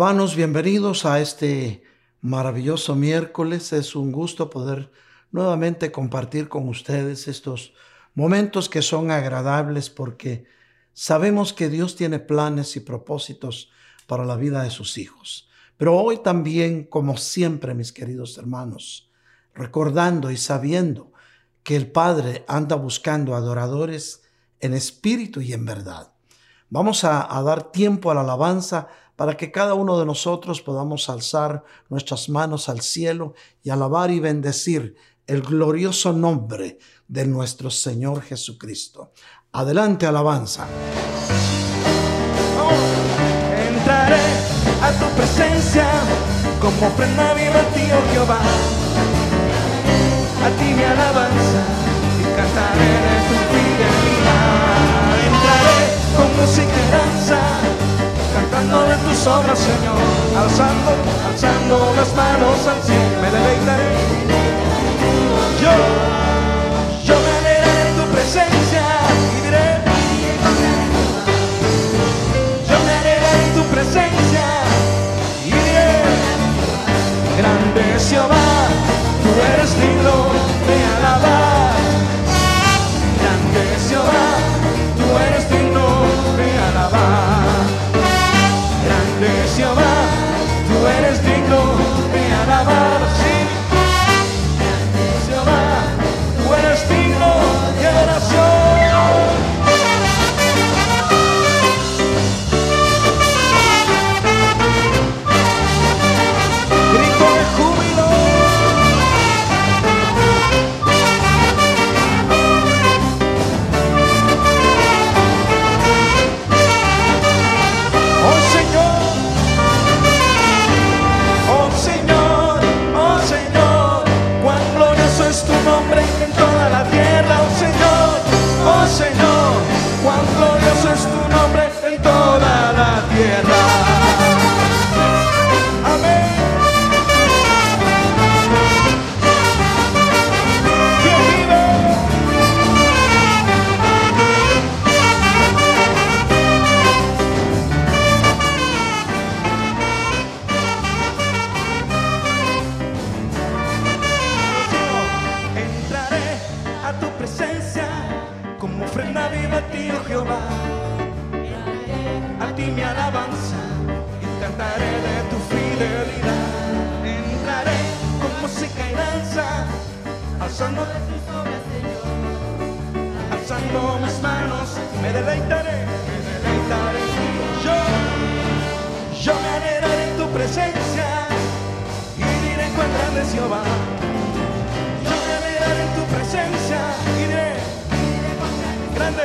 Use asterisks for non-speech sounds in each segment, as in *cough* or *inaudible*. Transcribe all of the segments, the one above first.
Hermanos, bienvenidos a este maravilloso miércoles. Es un gusto poder nuevamente compartir con ustedes estos momentos que son agradables porque sabemos que Dios tiene planes y propósitos para la vida de sus hijos. Pero hoy también, como siempre, mis queridos hermanos, recordando y sabiendo que el Padre anda buscando adoradores en espíritu y en verdad. Vamos a, dar tiempo a la alabanza para que cada uno de nosotros podamos alzar nuestras manos al cielo y alabar y bendecir el glorioso nombre de nuestro Señor Jesucristo. Adelante, alabanza. entraré a tu presencia como ofrenda viva oh Jehová. A ti mi alabanza y cantaré de tu fidelidad. Entraré con música y danza cantando de tus obras, Señor, alzando, alzando las manos al cielo, me deleitaré. Yo, yo me alegraré en tu presencia y diré, yo me alegraré en tu presencia y diré, grande Jehová, tú eres digno de alabar, Alzando mis manos, me deleitaré, me deleitaré. Yo, yo me alegraré en tu presencia y diré cuán grande es Jehová. Yo me alegraré en tu presencia y diré, grande,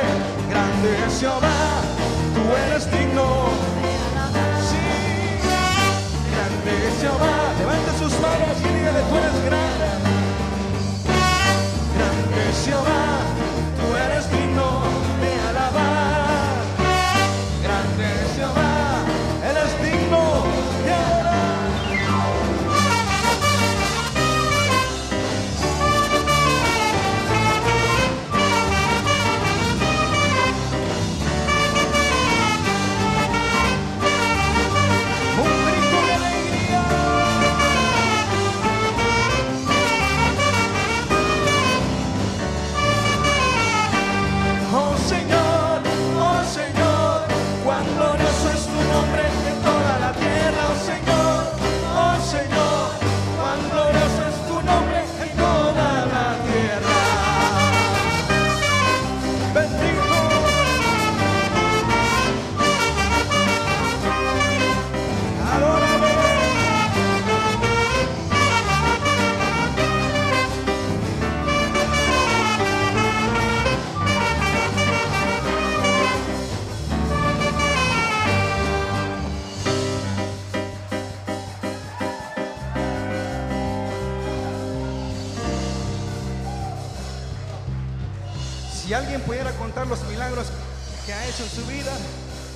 grande es Jehová. Tú eres digno. Jehová, levante sus manos y dígale, tú eres grande. impressionar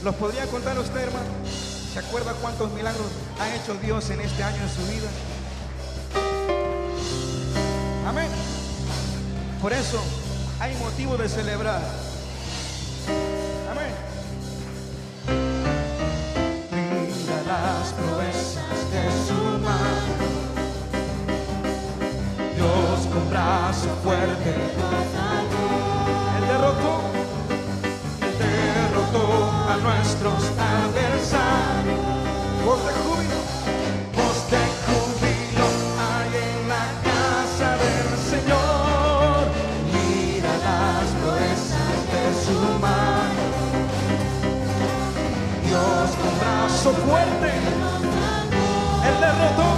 ¿Los podría contar usted, hermano? ¿Se acuerda cuántos milagros ha hecho Dios en este año en su vida? Amén. Por eso hay motivo de celebrar. nuestros adversarios. Voz de júbilo, voz de júbilo hay en la casa del Señor. Mira las proezas de su mano. Dios con brazo fuerte, el derrotó,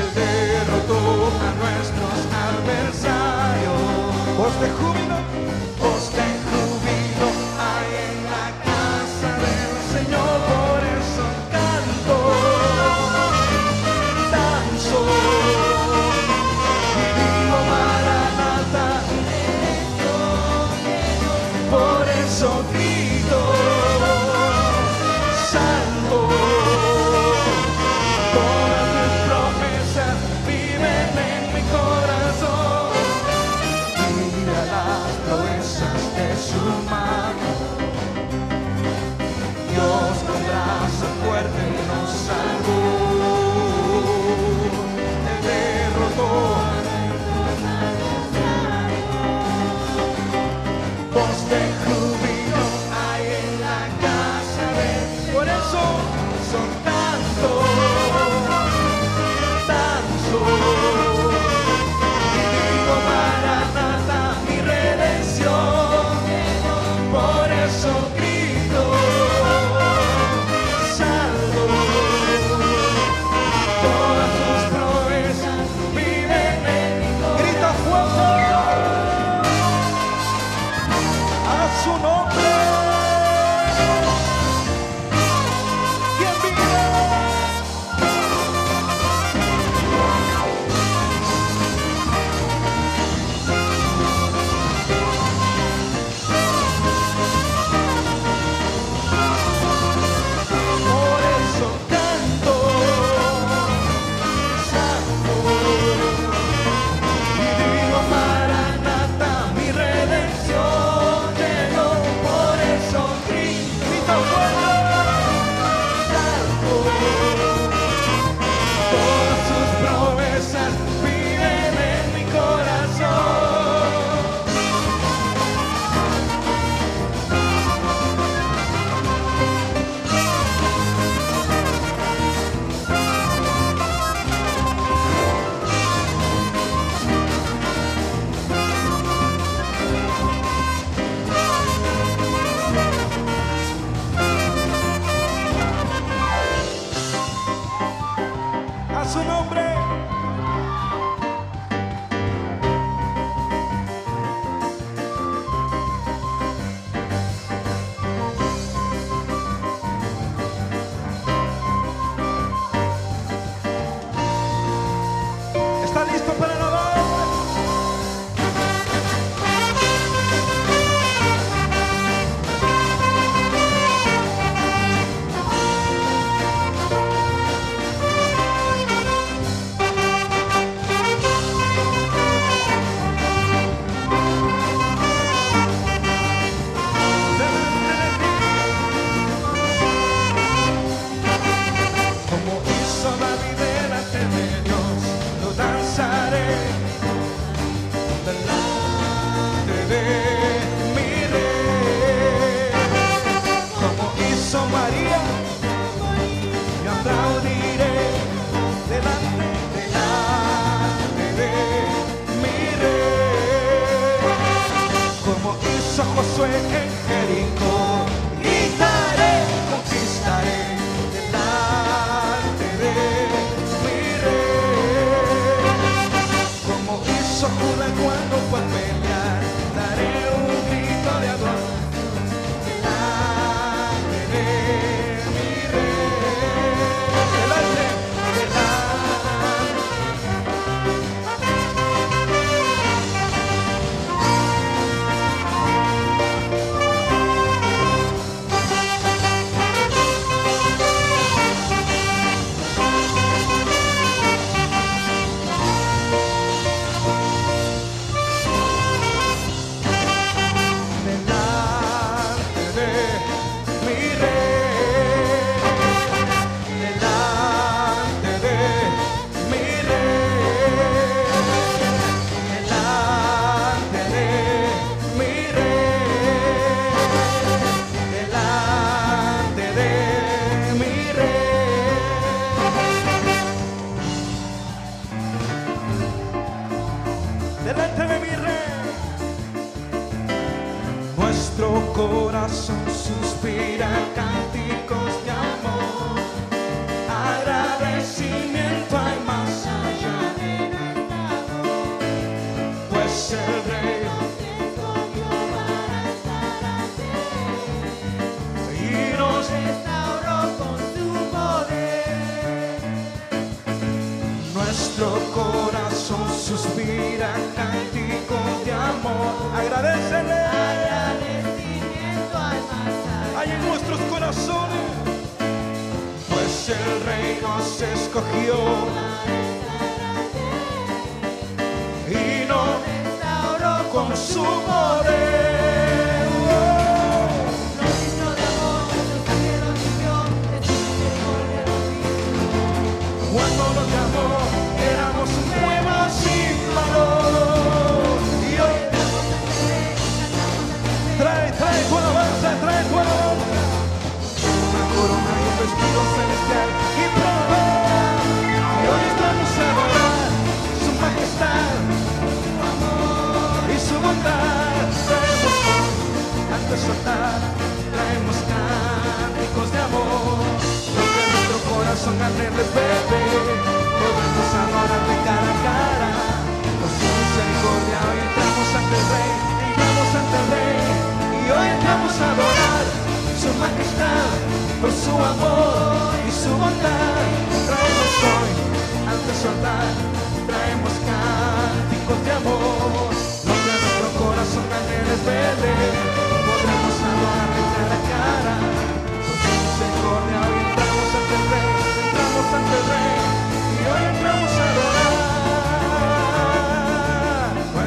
el derrotó a nuestros adversarios. Voz de júbilo. delante de mi rey. Nuestro corazón suspira cánticos de amor, agradecimiento hay más allá del cantador, pues el rey. Y nos restauró con su poder Nuestro corazón suspira cántico de amor. Agradecele. Agradecimiento al más Hay en nuestros corazones. Pues el rey nos escogió y nos restauró con su poder. Celestial y pronto. Y hoy estamos a adorar su majestad y su bondad. Traemos su altar, traemos cánticos de amor. Que nuestro corazón anhele, bebé, podemos adorar de cara a cara. Por su misericordia hoy entramos ante el Rey, entramos ante el Rey. Y hoy entramos a adorar su majestad, por su amor y su bondad. Traemos hoy ante su altar, traemos cánticos de amor. Que nuestro corazón anhele, bebé, podremos adorar de cara a cara. Por su misericordia hoy entramos ante el Rey, entramos ante el Rey. Y hoy entramos a adorar.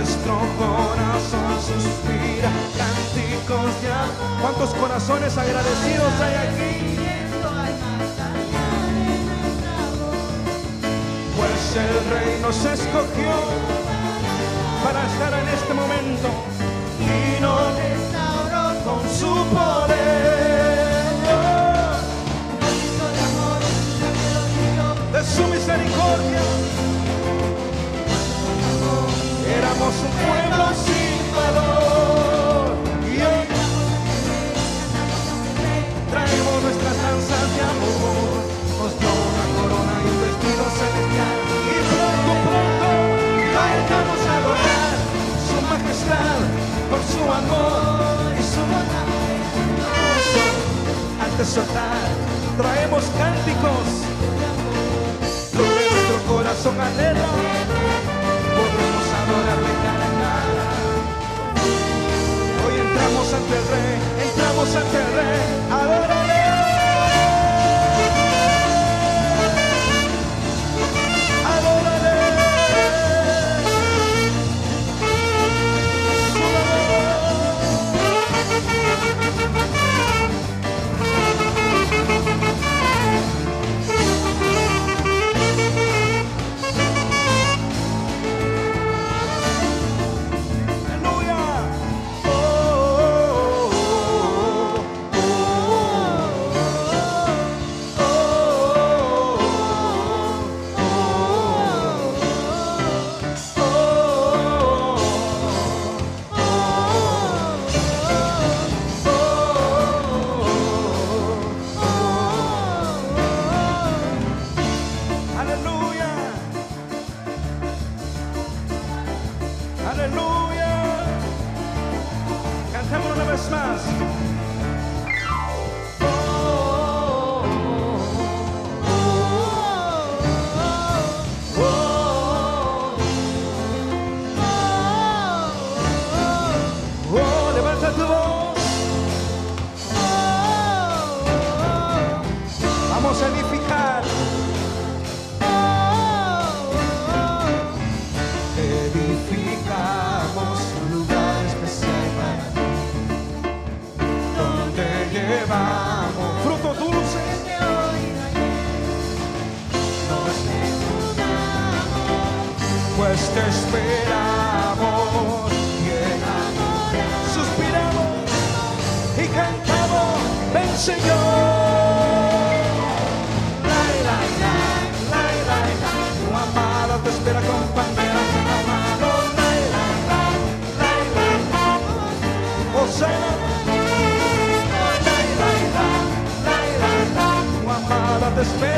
Nuestro corazón suspira cánticos de amor. ¿Cuántos corazones agradecidos hay aquí? Pues el Rey nos escogió para estar en este momento y nos Restauró con su poder. De su misericordia. Éramos un pueblo sin valor despair.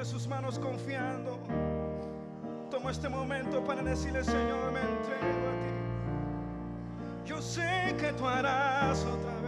levante sus manos confiando. Toma este momento para decirle, Señor, me entrego a ti. Yo sé que tú harás otra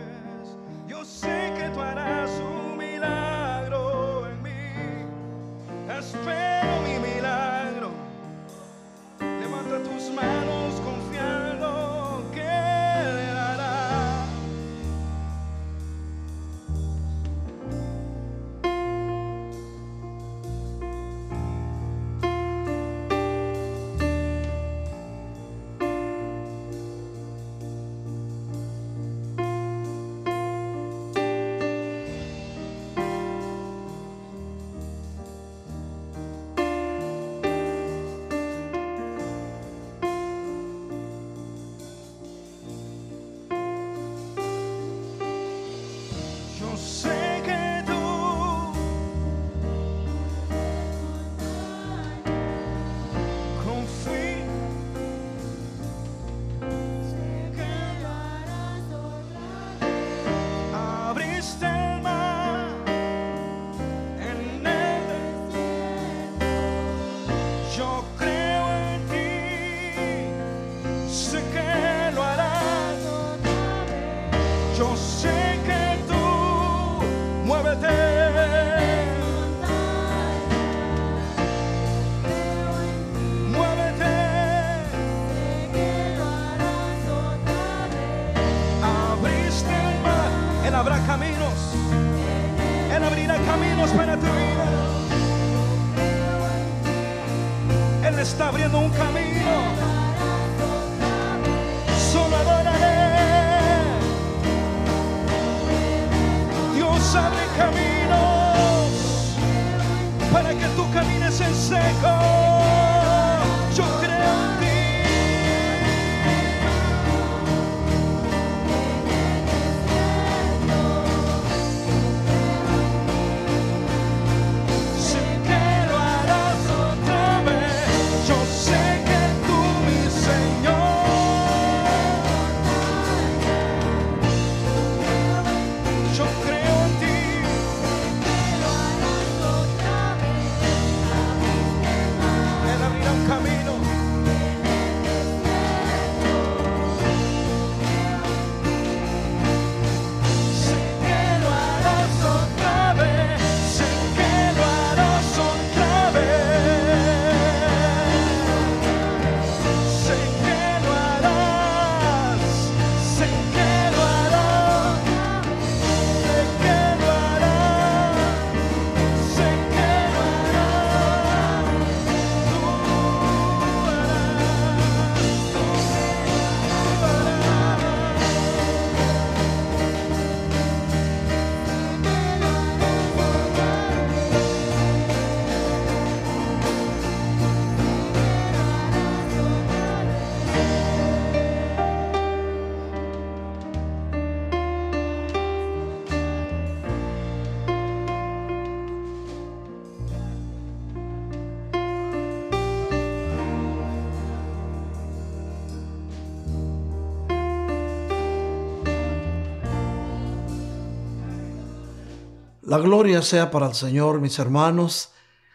La gloria sea para el Señor, mis hermanos.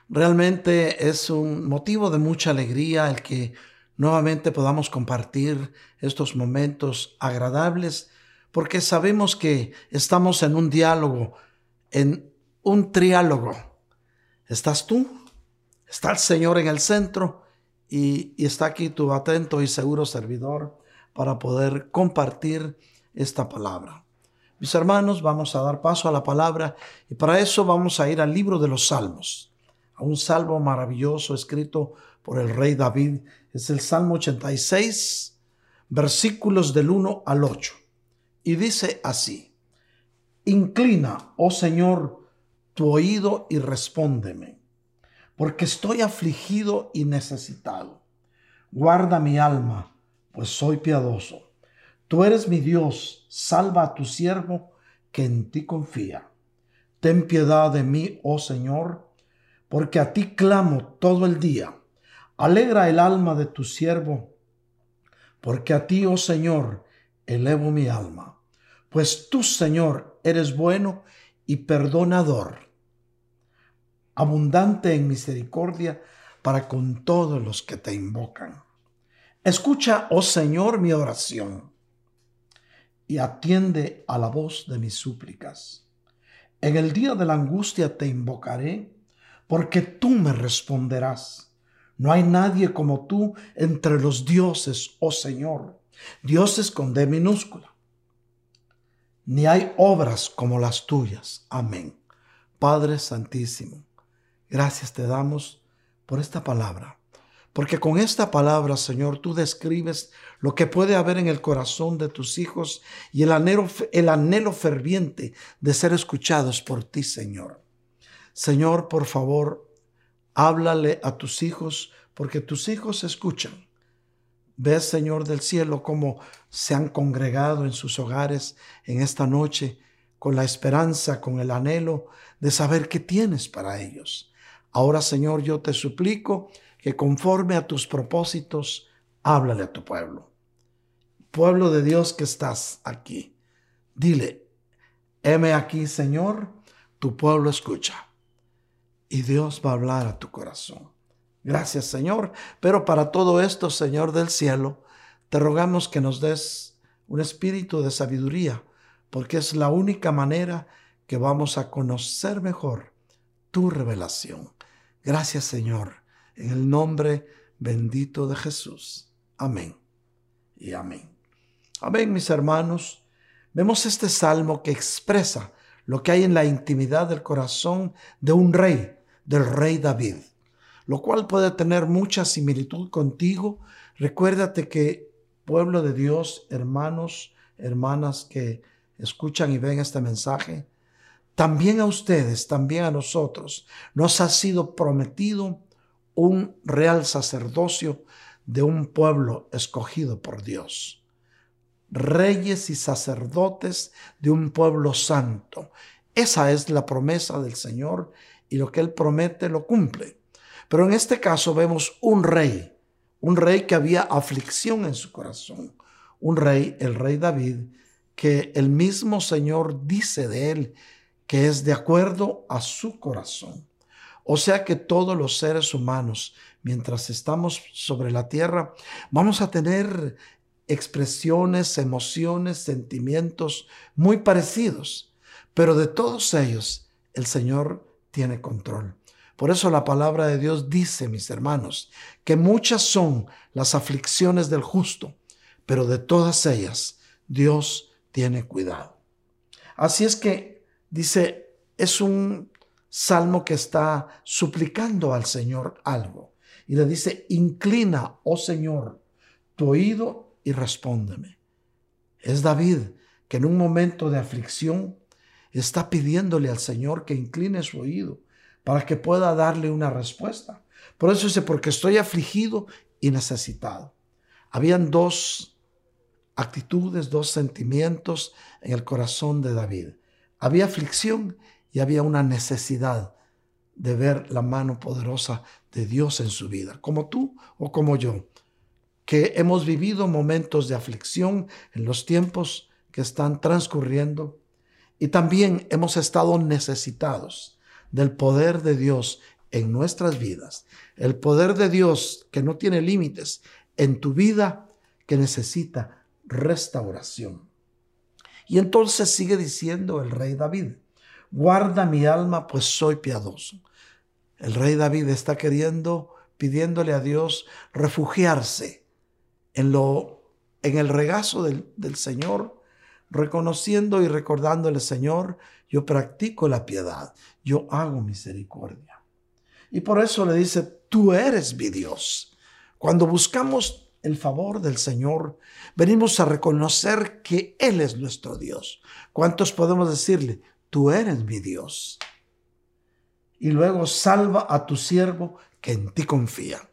Realmente es un motivo de mucha alegría el que nuevamente podamos compartir estos momentos agradables, porque sabemos que estamos en un diálogo, en un triálogo. Estás tú, está el Señor en el centro y, y está aquí tu atento y seguro servidor para poder compartir esta palabra. Mis hermanos, vamos a dar paso a la palabra y para eso vamos a ir al libro de los Salmos, a un salmo maravilloso escrito por el rey David. Es el Salmo 86, versículos del 1 al 8. Y dice así, Inclina, oh Señor, tu oído y respóndeme, porque estoy afligido y necesitado. Guarda mi alma, pues soy piadoso. Tú eres mi Dios, salva a tu siervo que en ti confía. Ten piedad de mí, oh Señor, porque a ti clamo todo el día. Alegra el alma de tu siervo, porque a ti, oh Señor, elevo mi alma. Pues tú, Señor, eres bueno y perdonador, abundante en misericordia para con todos los que te invocan. Escucha, oh Señor, mi oración y atiende a la voz de mis súplicas. En el día de la angustia te invocaré, porque tú me responderás. No hay nadie como tú entre los dioses, oh Señor, dioses con D minúscula. Ni hay obras como las tuyas. Amén. Padre Santísimo, gracias te damos por esta palabra. Porque con esta palabra, Señor, tú describes lo que puede haber en el corazón de tus hijos y el anhelo, el anhelo ferviente de ser escuchados por ti, Señor. Señor, por favor, háblale a tus hijos, porque tus hijos escuchan. Ves, Señor del cielo, cómo se han congregado en sus hogares en esta noche con la esperanza, con el anhelo de saber qué tienes para ellos. Ahora, Señor, yo te suplico que conforme a tus propósitos, háblale a tu pueblo. Pueblo de Dios que estás aquí. Dile, heme aquí, Señor, tu pueblo escucha. Y Dios va a hablar a tu corazón. Gracias, Señor. Pero para todo esto, Señor del cielo, te rogamos que nos des un espíritu de sabiduría, porque es la única manera que vamos a conocer mejor tu revelación. Gracias, Señor, en el nombre bendito de Jesús. Amén y amén. Amén, mis hermanos. Vemos este salmo que expresa lo que hay en la intimidad del corazón de un rey, del rey David. lo cual puede tener mucha similitud contigo. Recuérdate que pueblo de Dios, hermanos, hermanas que escuchan y ven este mensaje, también a ustedes, también a nosotros, nos ha sido prometido un real sacerdocio de un pueblo escogido por Dios. Reyes y sacerdotes de un pueblo santo. Esa es la promesa del Señor y lo que Él promete lo cumple. Pero en este caso vemos un rey, un rey que había aflicción en su corazón, un rey, el rey David, que el mismo Señor dice de él que es de acuerdo a su corazón. O sea que todos los seres humanos, mientras estamos sobre la tierra, vamos a tener expresiones, emociones, sentimientos muy parecidos, pero de todos ellos el Señor tiene control. Por eso la palabra de Dios dice, mis hermanos, que muchas son las aflicciones del justo, pero de todas ellas Dios tiene cuidado. Así es que Dice, es un salmo que está suplicando al Señor algo. Y le dice, inclina, oh Señor, tu oído y respóndeme. Es David que en un momento de aflicción está pidiéndole al Señor que incline su oído para que pueda darle una respuesta. Por eso dice, porque estoy afligido y necesitado. Habían dos actitudes, dos sentimientos en el corazón de David. Había aflicción y había una necesidad de ver la mano poderosa de Dios en su vida, como tú o como yo, que hemos vivido momentos de aflicción en los tiempos que están transcurriendo y también hemos estado necesitados del poder de Dios en nuestras vidas, el poder de Dios que no tiene límites en tu vida que necesita restauración. Y entonces sigue diciendo el rey David, guarda mi alma, pues soy piadoso. El rey David está queriendo, pidiéndole a Dios refugiarse en lo, en el regazo del, del Señor, reconociendo y recordándole, Señor, yo practico la piedad, yo hago misericordia. Y por eso le dice, tú eres mi Dios. Cuando buscamos el favor del Señor, venimos a reconocer que Él es nuestro Dios. ¿Cuántos podemos decirle, tú eres mi Dios? Y luego salva a tu siervo que en ti confía.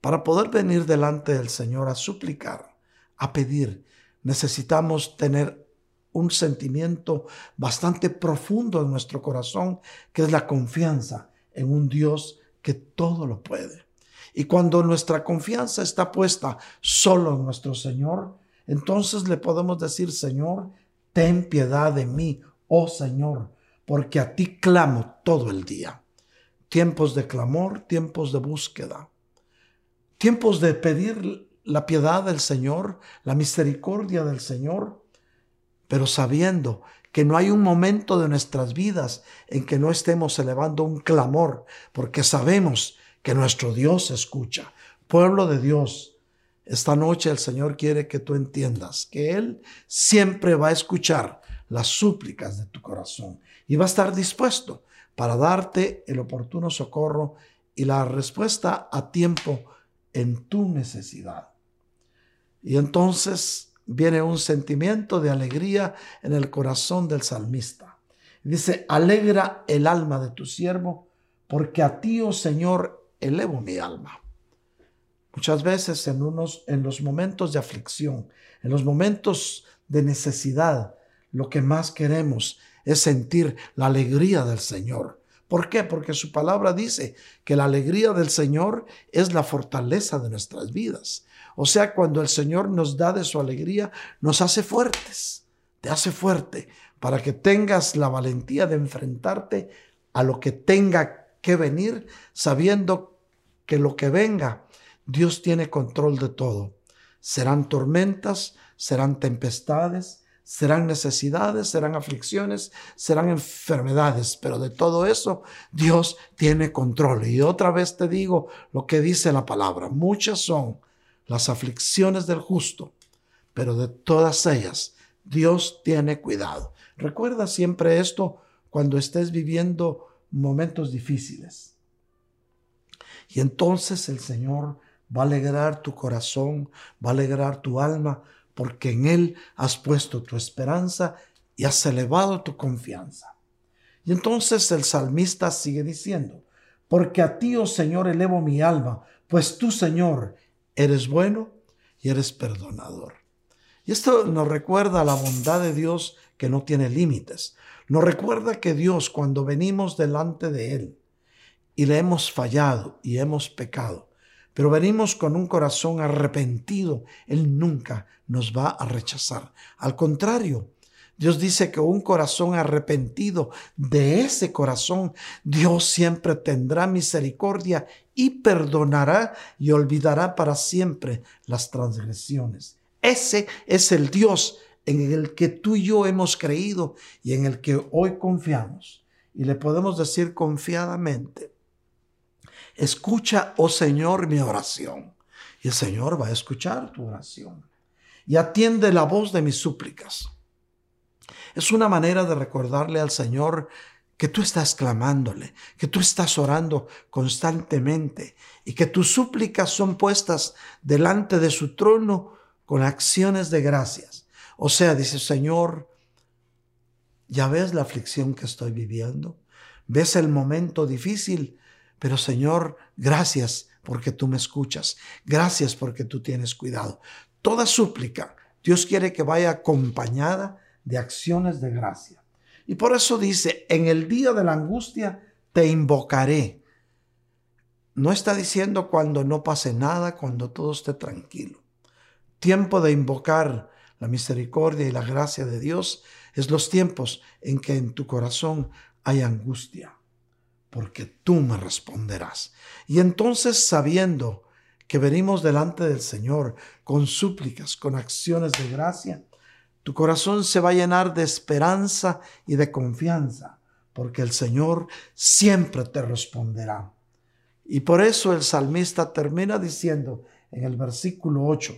Para poder venir delante del Señor a suplicar, a pedir, necesitamos tener un sentimiento bastante profundo en nuestro corazón, que es la confianza en un Dios que todo lo puede. Y cuando nuestra confianza está puesta solo en nuestro Señor, entonces le podemos decir, Señor, ten piedad de mí, oh Señor, porque a ti clamo todo el día. Tiempos de clamor, tiempos de búsqueda, tiempos de pedir la piedad del Señor, la misericordia del Señor, pero sabiendo que no hay un momento de nuestras vidas en que no estemos elevando un clamor, porque sabemos que nuestro Dios escucha. Pueblo de Dios, esta noche el Señor quiere que tú entiendas que Él siempre va a escuchar las súplicas de tu corazón y va a estar dispuesto para darte el oportuno socorro y la respuesta a tiempo en tu necesidad. Y entonces viene un sentimiento de alegría en el corazón del salmista. Dice, alegra el alma de tu siervo, porque a ti, oh Señor, elevo mi alma. Muchas veces en, unos, en los momentos de aflicción, en los momentos de necesidad, lo que más queremos es sentir la alegría del Señor. ¿Por qué? Porque su palabra dice que la alegría del Señor es la fortaleza de nuestras vidas. O sea, cuando el Señor nos da de su alegría, nos hace fuertes, te hace fuerte para que tengas la valentía de enfrentarte a lo que tenga que venir sabiendo que lo que venga, Dios tiene control de todo. Serán tormentas, serán tempestades, serán necesidades, serán aflicciones, serán enfermedades, pero de todo eso Dios tiene control. Y otra vez te digo lo que dice la palabra, muchas son las aflicciones del justo, pero de todas ellas Dios tiene cuidado. Recuerda siempre esto cuando estés viviendo momentos difíciles. Y entonces el Señor va a alegrar tu corazón, va a alegrar tu alma, porque en Él has puesto tu esperanza y has elevado tu confianza. Y entonces el salmista sigue diciendo, porque a ti, oh Señor, elevo mi alma, pues tú, Señor, eres bueno y eres perdonador. Y esto nos recuerda la bondad de Dios que no tiene límites. Nos recuerda que Dios, cuando venimos delante de Él y le hemos fallado y hemos pecado, pero venimos con un corazón arrepentido, Él nunca nos va a rechazar. Al contrario, Dios dice que un corazón arrepentido, de ese corazón, Dios siempre tendrá misericordia y perdonará y olvidará para siempre las transgresiones. Ese es el Dios en el que tú y yo hemos creído y en el que hoy confiamos. Y le podemos decir confiadamente, escucha, oh Señor, mi oración. Y el Señor va a escuchar tu oración. Y atiende la voz de mis súplicas. Es una manera de recordarle al Señor que tú estás clamándole, que tú estás orando constantemente y que tus súplicas son puestas delante de su trono con acciones de gracias. O sea, dice Señor, ya ves la aflicción que estoy viviendo, ves el momento difícil, pero Señor, gracias porque tú me escuchas, gracias porque tú tienes cuidado. Toda súplica, Dios quiere que vaya acompañada de acciones de gracia. Y por eso dice, en el día de la angustia te invocaré. No está diciendo cuando no pase nada, cuando todo esté tranquilo. Tiempo de invocar la misericordia y la gracia de Dios es los tiempos en que en tu corazón hay angustia, porque tú me responderás. Y entonces sabiendo que venimos delante del Señor con súplicas, con acciones de gracia, tu corazón se va a llenar de esperanza y de confianza, porque el Señor siempre te responderá. Y por eso el salmista termina diciendo en el versículo 8,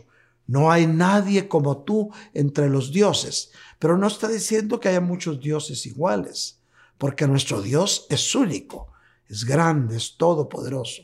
no hay nadie como tú entre los dioses, pero no está diciendo que haya muchos dioses iguales, porque nuestro Dios es único, es grande, es todopoderoso.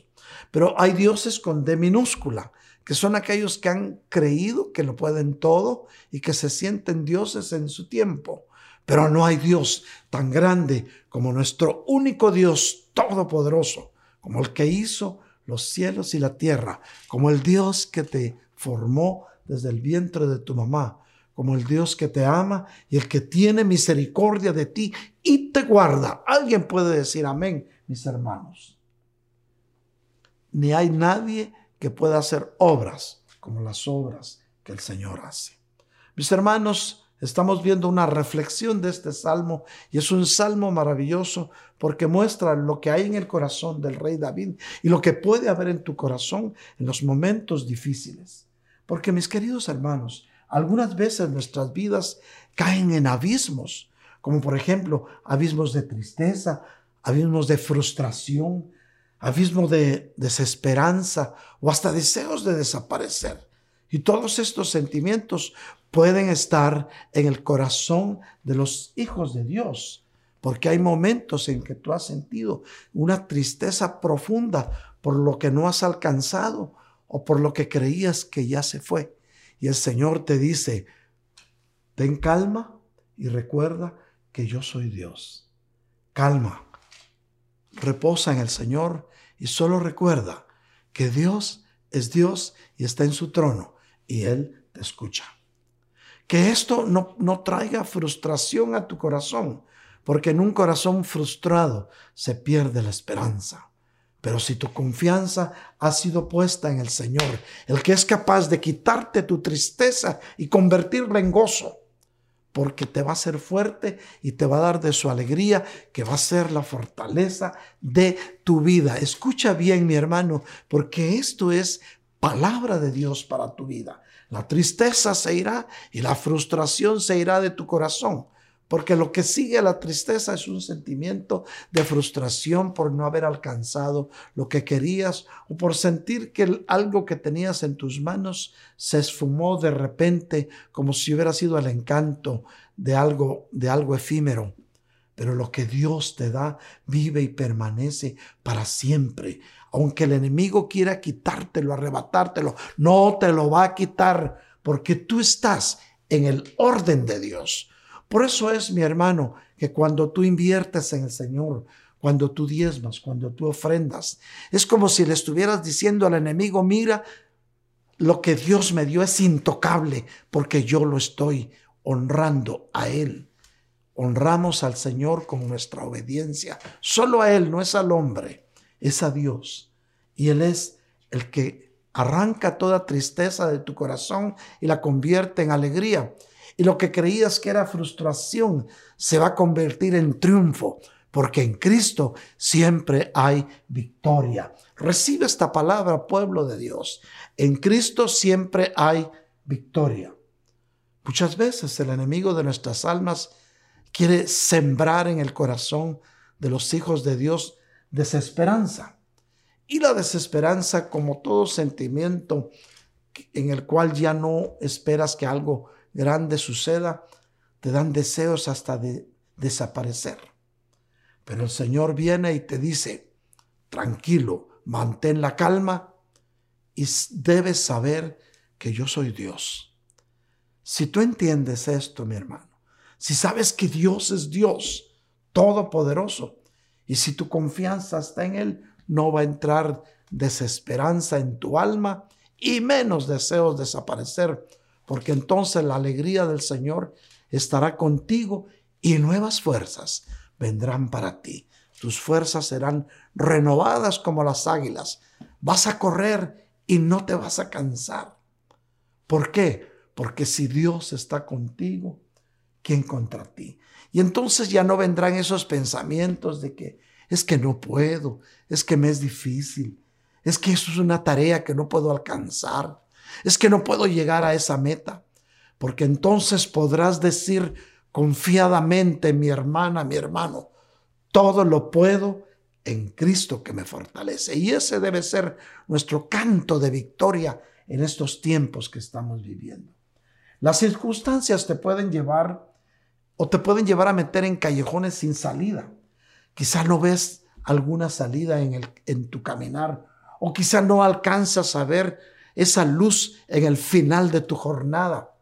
Pero hay dioses con D minúscula, que son aquellos que han creído que lo pueden todo y que se sienten dioses en su tiempo. Pero no hay Dios tan grande como nuestro único Dios todopoderoso, como el que hizo los cielos y la tierra, como el Dios que te formó desde el vientre de tu mamá, como el Dios que te ama y el que tiene misericordia de ti y te guarda. Alguien puede decir amén, mis hermanos. Ni hay nadie que pueda hacer obras como las obras que el Señor hace. Mis hermanos, estamos viendo una reflexión de este salmo y es un salmo maravilloso porque muestra lo que hay en el corazón del rey David y lo que puede haber en tu corazón en los momentos difíciles. Porque mis queridos hermanos, algunas veces nuestras vidas caen en abismos, como por ejemplo abismos de tristeza, abismos de frustración, abismo de desesperanza o hasta deseos de desaparecer. Y todos estos sentimientos pueden estar en el corazón de los hijos de Dios, porque hay momentos en que tú has sentido una tristeza profunda por lo que no has alcanzado o por lo que creías que ya se fue. Y el Señor te dice, ten calma y recuerda que yo soy Dios. Calma, reposa en el Señor y solo recuerda que Dios es Dios y está en su trono y Él te escucha. Que esto no, no traiga frustración a tu corazón, porque en un corazón frustrado se pierde la esperanza. Pero si tu confianza ha sido puesta en el Señor, el que es capaz de quitarte tu tristeza y convertirla en gozo, porque te va a hacer fuerte y te va a dar de su alegría, que va a ser la fortaleza de tu vida. Escucha bien, mi hermano, porque esto es palabra de Dios para tu vida. La tristeza se irá y la frustración se irá de tu corazón. Porque lo que sigue a la tristeza es un sentimiento de frustración por no haber alcanzado lo que querías o por sentir que algo que tenías en tus manos se esfumó de repente como si hubiera sido el encanto de algo, de algo efímero. Pero lo que Dios te da vive y permanece para siempre. aunque el enemigo quiera quitártelo, arrebatártelo, no te lo va a quitar porque tú estás en el orden de Dios. Por eso es, mi hermano, que cuando tú inviertes en el Señor, cuando tú diezmas, cuando tú ofrendas, es como si le estuvieras diciendo al enemigo, mira, lo que Dios me dio es intocable porque yo lo estoy honrando a Él. Honramos al Señor con nuestra obediencia. Solo a Él, no es al hombre, es a Dios. Y Él es el que arranca toda tristeza de tu corazón y la convierte en alegría. Y lo que creías que era frustración se va a convertir en triunfo, porque en Cristo siempre hay victoria. Recibe esta palabra, pueblo de Dios. En Cristo siempre hay victoria. Muchas veces el enemigo de nuestras almas quiere sembrar en el corazón de los hijos de Dios desesperanza. Y la desesperanza, como todo sentimiento en el cual ya no esperas que algo grande suceda, te dan deseos hasta de desaparecer. Pero el Señor viene y te dice, tranquilo, mantén la calma y debes saber que yo soy Dios. Si tú entiendes esto, mi hermano, si sabes que Dios es Dios todopoderoso, y si tu confianza está en Él, no va a entrar desesperanza en tu alma y menos deseos desaparecer, porque entonces la alegría del Señor estará contigo y nuevas fuerzas vendrán para ti. Tus fuerzas serán renovadas como las águilas. Vas a correr y no te vas a cansar. ¿Por qué? Porque si Dios está contigo, ¿quién contra ti? Y entonces ya no vendrán esos pensamientos de que es que no puedo, es que me es difícil, es que eso es una tarea que no puedo alcanzar, es que no puedo llegar a esa meta, porque entonces podrás decir confiadamente, mi hermana, mi hermano, todo lo puedo en Cristo que me fortalece. Y ese debe ser nuestro canto de victoria en estos tiempos que estamos viviendo. Las circunstancias te pueden llevar o te pueden llevar a meter en callejones sin salida. Quizá no ves alguna salida en, el, en tu caminar o quizá no alcanzas a ver esa luz en el final de tu jornada.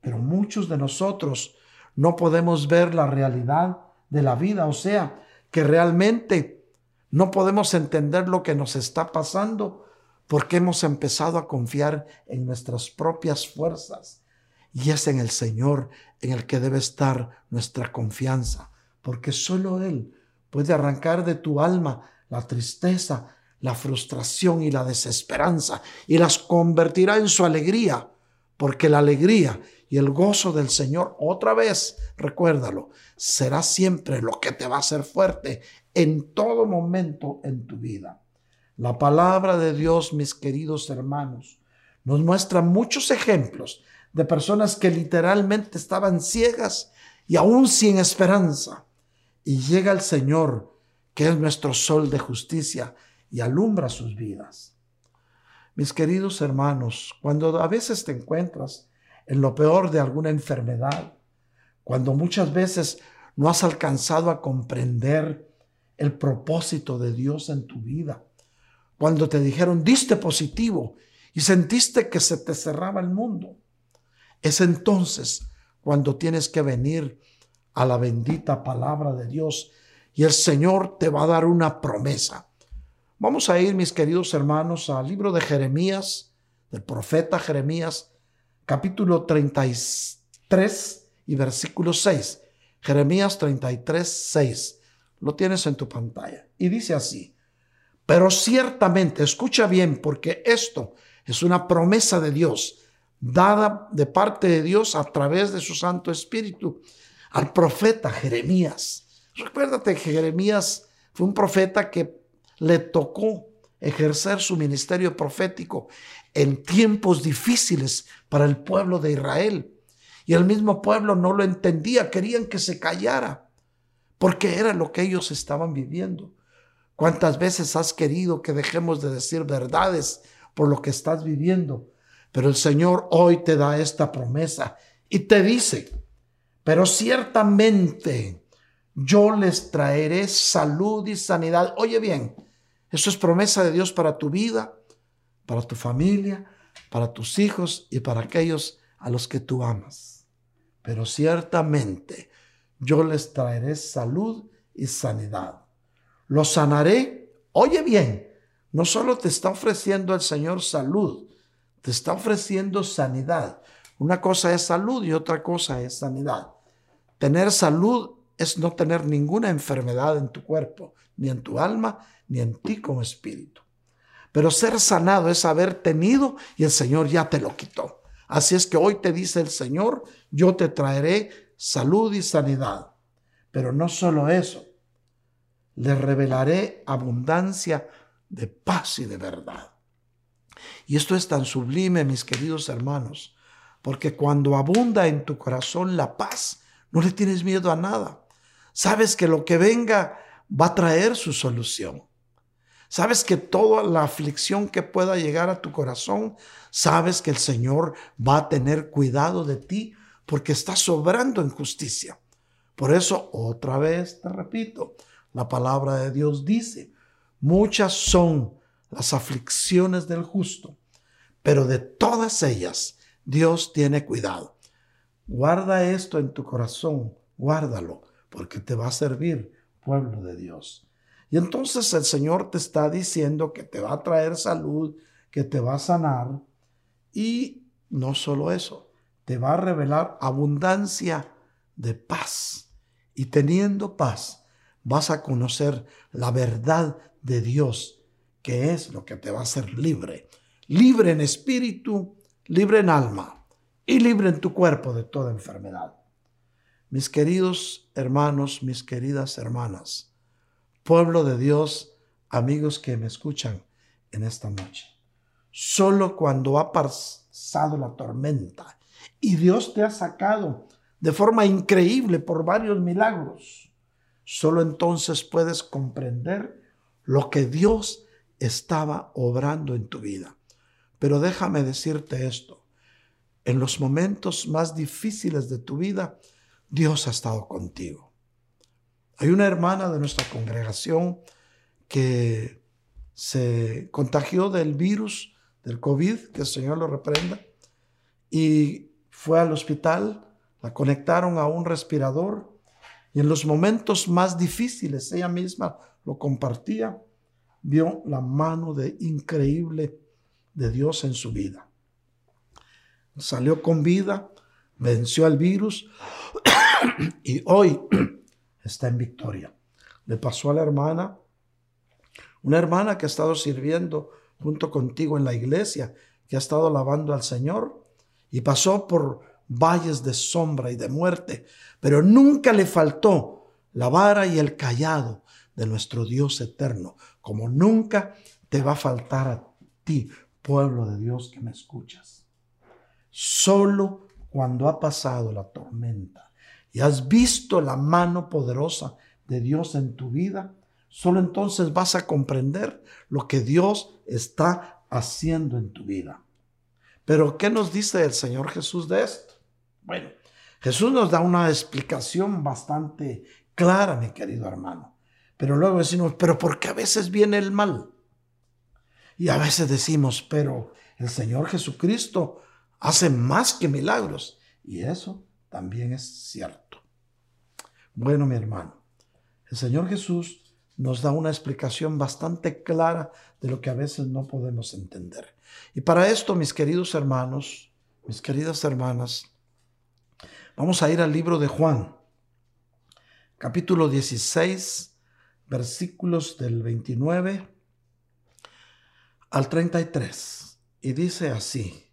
Pero muchos de nosotros no podemos ver la realidad de la vida, o sea, que realmente no podemos entender lo que nos está pasando porque hemos empezado a confiar en nuestras propias fuerzas. Y es en el Señor en el que debe estar nuestra confianza, porque solo Él puede arrancar de tu alma la tristeza, la frustración y la desesperanza y las convertirá en su alegría, porque la alegría y el gozo del Señor, otra vez, recuérdalo, será siempre lo que te va a hacer fuerte en todo momento en tu vida. La palabra de Dios, mis queridos hermanos, nos muestra muchos ejemplos de personas que literalmente estaban ciegas y aún sin esperanza. Y llega el Señor, que es nuestro sol de justicia, y alumbra sus vidas. Mis queridos hermanos, cuando a veces te encuentras en lo peor de alguna enfermedad, cuando muchas veces no has alcanzado a comprender el propósito de Dios en tu vida, cuando te dijeron diste positivo y sentiste que se te cerraba el mundo, es entonces cuando tienes que venir a la bendita palabra de Dios y el Señor te va a dar una promesa. Vamos a ir, mis queridos hermanos, al libro de Jeremías, del profeta Jeremías, capítulo 33 y versículo 6. Jeremías 33, 6. Lo tienes en tu pantalla. Y dice así, pero ciertamente, escucha bien, porque esto es una promesa de Dios dada de parte de Dios a través de su Santo Espíritu al profeta Jeremías. Recuérdate que Jeremías fue un profeta que le tocó ejercer su ministerio profético en tiempos difíciles para el pueblo de Israel. Y el mismo pueblo no lo entendía, querían que se callara, porque era lo que ellos estaban viviendo. ¿Cuántas veces has querido que dejemos de decir verdades por lo que estás viviendo? Pero el Señor hoy te da esta promesa y te dice, pero ciertamente yo les traeré salud y sanidad. Oye bien, Eso es promesa de Dios para tu vida, para tu familia, para tus hijos y para aquellos a los que tú amas. Pero ciertamente yo les traeré salud y sanidad. Los sanaré. Oye bien, no solo te está ofreciendo el Señor salud, te está ofreciendo sanidad. Una cosa es salud y otra cosa es sanidad. Tener salud es no tener ninguna enfermedad en tu cuerpo, ni en tu alma, ni en ti como espíritu. Pero ser sanado es haber tenido y el Señor ya te lo quitó. Así es que hoy te dice el Señor, yo te traeré salud y sanidad. Pero no solo eso, le revelaré abundancia de paz y de verdad. Y esto es tan sublime, mis queridos hermanos, porque cuando abunda en tu corazón la paz, no le tienes miedo a nada. Sabes que lo que venga va a traer su solución. Sabes que toda la aflicción que pueda llegar a tu corazón, sabes que el Señor va a tener cuidado de ti porque está sobrando en justicia. Por eso, otra vez te repito, la palabra de Dios dice, muchas son las aflicciones del justo, pero de todas ellas Dios tiene cuidado. Guarda esto en tu corazón, guárdalo, porque te va a servir, pueblo de Dios. Y entonces el Señor te está diciendo que te va a traer salud, que te va a sanar y no solo eso, te va a revelar abundancia de paz. Y teniendo paz, vas a conocer la verdad de Dios, que es lo que te va a hacer libre. Libre en espíritu, libre en alma y libre en tu cuerpo de toda enfermedad. Mis queridos hermanos, mis queridas hermanas, pueblo de Dios, amigos que me escuchan en esta noche. Solo cuando ha pasado la tormenta y Dios te ha sacado de forma increíble por varios milagros, solo entonces puedes comprender lo que Dios estaba obrando en tu vida. Pero déjame decirte esto, en los momentos más difíciles de tu vida, Dios ha estado contigo. Hay una hermana de nuestra congregación que se contagió del virus, del COVID, que el Señor lo reprenda, y fue al hospital, la conectaron a un respirador, y en los momentos más difíciles, ella misma lo compartía, vio la mano de increíble de Dios en su vida. Salió con vida, venció al virus *coughs* y hoy está en victoria. Le pasó a la hermana, una hermana que ha estado sirviendo junto contigo en la iglesia, que ha estado alabando al Señor y pasó por valles de sombra y de muerte, pero nunca le faltó la vara y el callado de nuestro Dios eterno, como nunca te va a faltar a ti, pueblo de Dios que me escuchas. Solo cuando ha pasado la tormenta, y has visto la mano poderosa de Dios en tu vida, solo entonces vas a comprender lo que Dios está haciendo en tu vida. Pero ¿qué nos dice el Señor Jesús de esto? Bueno, Jesús nos da una explicación bastante clara, mi querido hermano. Pero luego decimos, pero ¿por qué a veces viene el mal? Y a veces decimos, pero el Señor Jesucristo hace más que milagros. Y eso también es cierto. Bueno, mi hermano, el Señor Jesús nos da una explicación bastante clara de lo que a veces no podemos entender. Y para esto, mis queridos hermanos, mis queridas hermanas, vamos a ir al libro de Juan, capítulo 16, versículos del 29 al 33. Y dice así,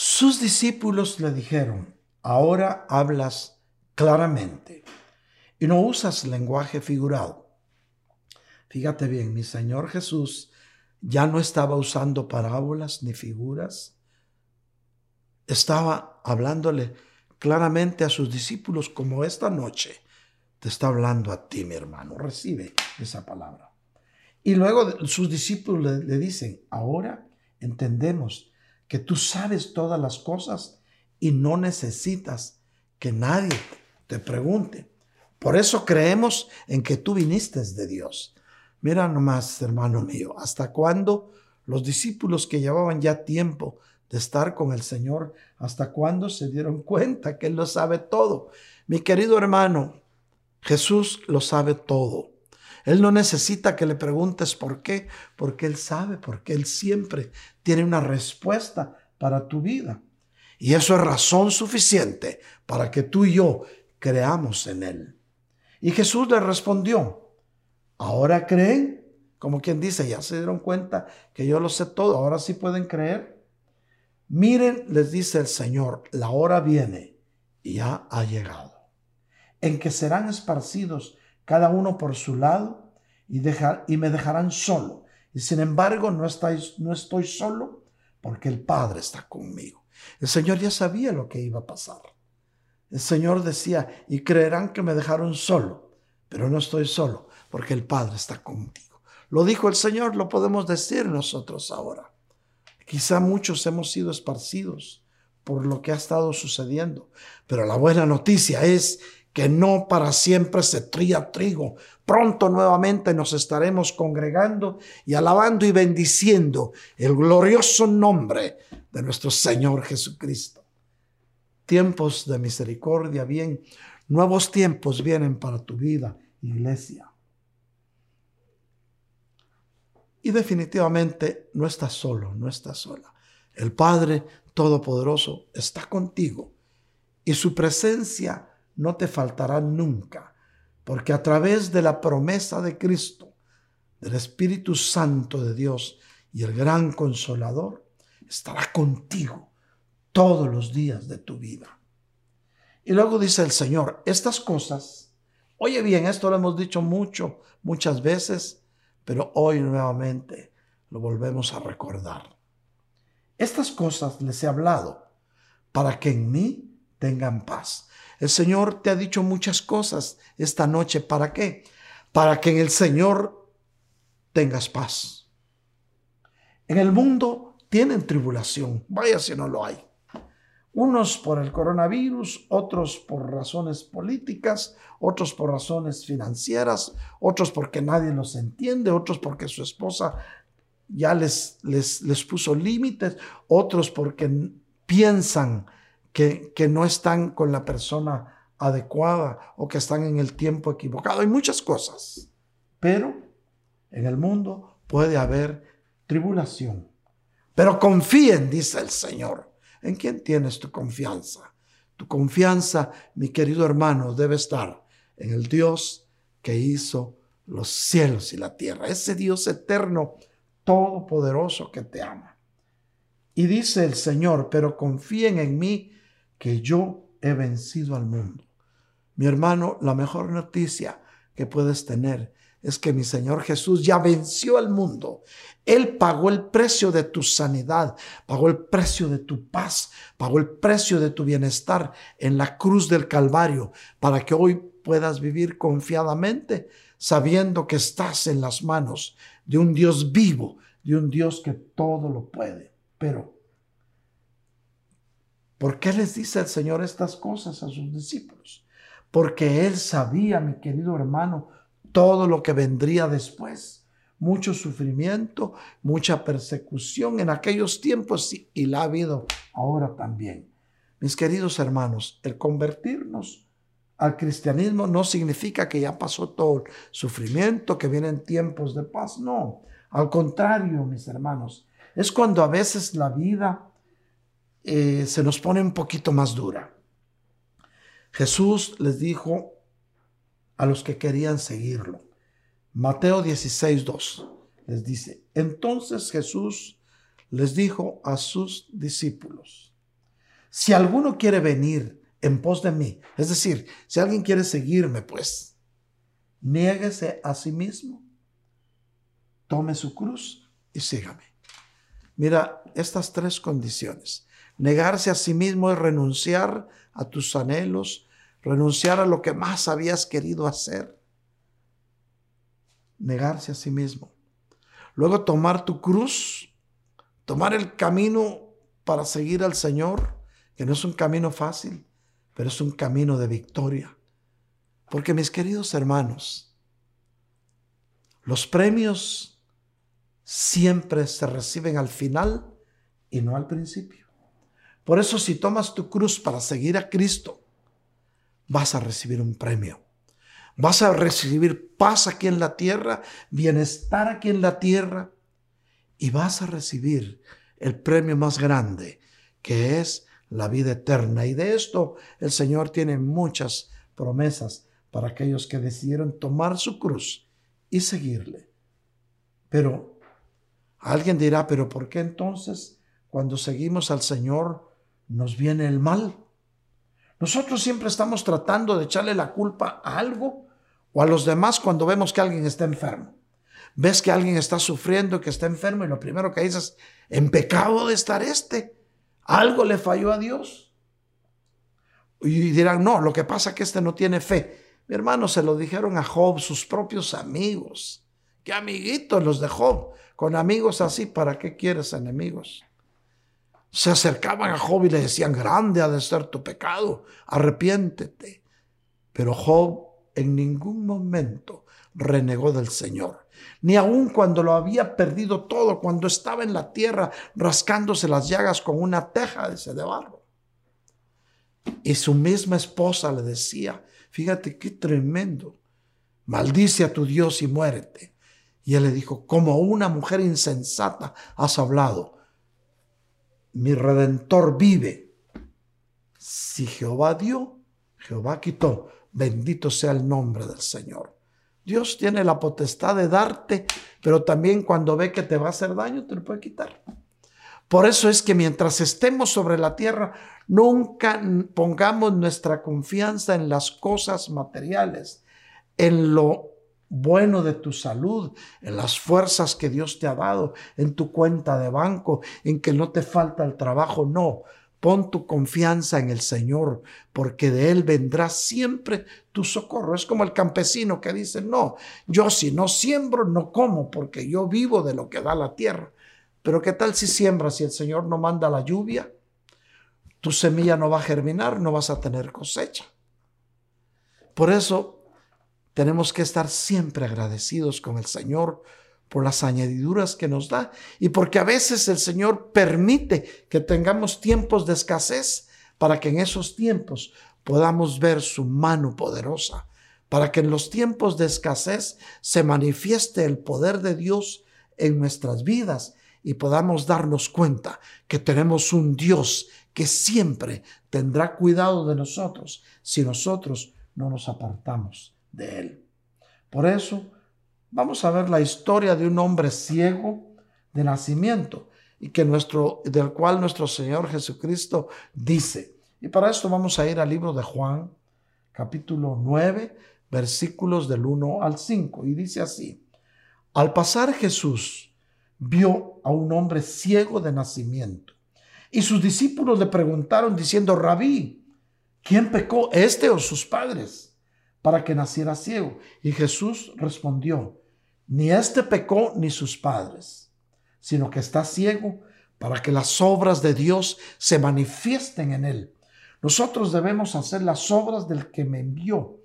sus discípulos le dijeron, ahora hablas claramente y no usas lenguaje figurado. Fíjate bien, mi Señor Jesús ya no estaba usando parábolas ni figuras. Estaba hablándole claramente a sus discípulos como esta noche te está hablando a ti, mi hermano. Recibe esa palabra. Y luego sus discípulos le, le dicen, ahora entendemos que tú sabes todas las cosas y no necesitas que nadie te pregunte. Por eso creemos en que tú viniste de Dios. Mira nomás, hermano mío, hasta cuándo los discípulos que llevaban ya tiempo de estar con el Señor, hasta cuándo se dieron cuenta que Él lo sabe todo. Mi querido hermano, Jesús lo sabe todo. Él no necesita que le preguntes por qué, porque Él sabe, porque Él siempre tiene una respuesta para tu vida. Y eso es razón suficiente para que tú y yo creamos en Él. Y Jesús le respondió, ¿ahora creen? Como quien dice, ya se dieron cuenta que yo lo sé todo, ahora sí pueden creer. Miren, les dice el Señor, la hora viene y ya ha llegado, en que serán esparcidos cada uno por su lado y, dejar, y me dejarán solo. Y sin embargo, no, estáis, no estoy solo porque el Padre está conmigo. El Señor ya sabía lo que iba a pasar. El Señor decía, y creerán que me dejaron solo, pero no estoy solo porque el Padre está contigo. Lo dijo el Señor, lo podemos decir nosotros ahora. Quizá muchos hemos sido esparcidos por lo que ha estado sucediendo, pero la buena noticia es que no para siempre se tría trigo. Pronto nuevamente nos estaremos congregando y alabando y bendiciendo el glorioso nombre de nuestro Señor Jesucristo. Tiempos de misericordia, bien, nuevos tiempos vienen para tu vida, iglesia. Y definitivamente no estás solo, no estás sola. El Padre Todopoderoso está contigo y su presencia no te faltará nunca, porque a través de la promesa de Cristo, del Espíritu Santo de Dios y el gran consolador, estará contigo todos los días de tu vida. Y luego dice el Señor, estas cosas, oye bien, esto lo hemos dicho mucho, muchas veces, pero hoy nuevamente lo volvemos a recordar. Estas cosas les he hablado para que en mí tengan paz. El Señor te ha dicho muchas cosas esta noche. ¿Para qué? Para que en el Señor tengas paz. En el mundo tienen tribulación. Vaya si no lo hay. Unos por el coronavirus, otros por razones políticas, otros por razones financieras, otros porque nadie los entiende, otros porque su esposa ya les, les, les puso límites, otros porque piensan que, no están con la persona adecuada o que están en el tiempo equivocado. Hay muchas cosas, pero en el mundo puede haber tribulación. Pero confíen, dice el Señor. ¿En quién tienes tu confianza? Tu confianza, mi querido hermano, debe estar en el Dios que hizo los cielos y la tierra, ese Dios eterno, todopoderoso que te ama. Y dice el Señor, pero confíen en mí que yo he vencido al mundo. Mi hermano, la mejor noticia que puedes tener es que mi Señor Jesús ya venció al mundo. Él pagó el precio de tu sanidad, pagó el precio de tu paz, pagó el precio de tu bienestar en la cruz del Calvario para que hoy puedas vivir confiadamente sabiendo que estás en las manos de un Dios vivo, de un Dios que todo lo puede. Pero ¿Por qué les dice el Señor estas cosas a sus discípulos? Porque Él sabía, mi querido hermano, todo lo que vendría después. Mucho sufrimiento, mucha persecución en aquellos tiempos y la ha habido ahora también. Mis queridos hermanos, el convertirnos al cristianismo no significa que ya pasó todo el sufrimiento, que vienen tiempos de paz. No, al contrario, mis hermanos, es cuando a veces la vida eh, se nos pone un poquito más dura. Jesús les dijo a los que querían seguirlo. Mateo 16, 2 les dice, entonces Jesús les dijo a sus discípulos, si alguno quiere venir en pos de mí, es decir, si alguien quiere seguirme, pues, niéguese a sí mismo, tome su cruz y sígame. Mira, estas tres condiciones. Negarse a sí mismo es renunciar a tus anhelos, renunciar a lo que más habías querido hacer. Negarse a sí mismo. Luego tomar tu cruz, tomar el camino para seguir al Señor, que no es un camino fácil, pero es un camino de victoria. Porque mis queridos hermanos, Los premios siempre se reciben al final y no al principio. Por eso si tomas tu cruz para seguir a Cristo, vas a recibir un premio. Vas a recibir paz aquí en la tierra, bienestar aquí en la tierra y vas a recibir el premio más grande, que es la vida eterna. Y de esto el Señor tiene muchas promesas para aquellos que decidieron tomar su cruz y seguirle. Pero alguien dirá, pero ¿por qué entonces cuando seguimos al Señor nos viene el mal? Nosotros siempre estamos tratando de echarle la culpa a algo o a los demás cuando vemos que alguien está enfermo. Ves que alguien está sufriendo, que está enfermo y lo primero que dices, en pecado de estar este. Algo le falló a Dios. Y dirán, no, lo que pasa es que este no tiene fe. Mi hermano, se lo dijeron a Job sus propios amigos. Qué amiguitos los de Job. Con amigos así, ¿para qué quieres enemigos? Se acercaban a Job y le decían, grande ha de ser tu pecado, arrepiéntete. Pero Job en ningún momento renegó del Señor. Ni aun cuando lo había perdido todo, cuando estaba en la tierra rascándose las llagas con una teja de ese de barro. Y su misma esposa le decía, Fíjate qué tremendo. Maldice a tu Dios y muérete. Y él le dijo, como una mujer insensata has hablado. Mi redentor vive. Si Jehová dio, Jehová quitó. Bendito sea el nombre del Señor. Dios tiene la potestad de darte, pero también cuando ve que te va a hacer daño, te lo puede quitar. Por eso es que mientras estemos sobre la tierra, nunca pongamos nuestra confianza en las cosas materiales, en lo bueno de tu salud, en las fuerzas que Dios te ha dado, en tu cuenta de banco, en que no te falta el trabajo. No, pon tu confianza en el Señor, porque de Él vendrá siempre tu socorro. Es como el campesino que dice, no, yo si no siembro, no como, porque yo vivo de lo que da la tierra. Pero ¿qué tal si siembras si el Señor no manda la lluvia? Tu semilla no va a germinar, no vas a tener cosecha. Por eso tenemos que estar siempre agradecidos con el Señor por las añadiduras que nos da y porque a veces el Señor permite que tengamos tiempos de escasez para que en esos tiempos podamos ver su mano poderosa, para que en los tiempos de escasez se manifieste el poder de Dios en nuestras vidas y podamos darnos cuenta que tenemos un Dios que siempre tendrá cuidado de nosotros si nosotros no nos apartamos de Él. Por eso, vamos a ver la historia de un hombre ciego de nacimiento y que nuestro, del cual nuestro Señor Jesucristo dice. Y para esto vamos a ir al libro de Juan, capítulo 9, versículos del 1 al 5. Y dice así, al pasar Jesús, vio a un hombre ciego de nacimiento. Y sus discípulos le preguntaron diciendo, Rabí, ¿quién pecó, este o sus padres, para que naciera ciego? Y Jesús respondió, ni este pecó ni sus padres, sino que está ciego para que las obras de Dios se manifiesten en él. Nosotros debemos hacer las obras del que me envió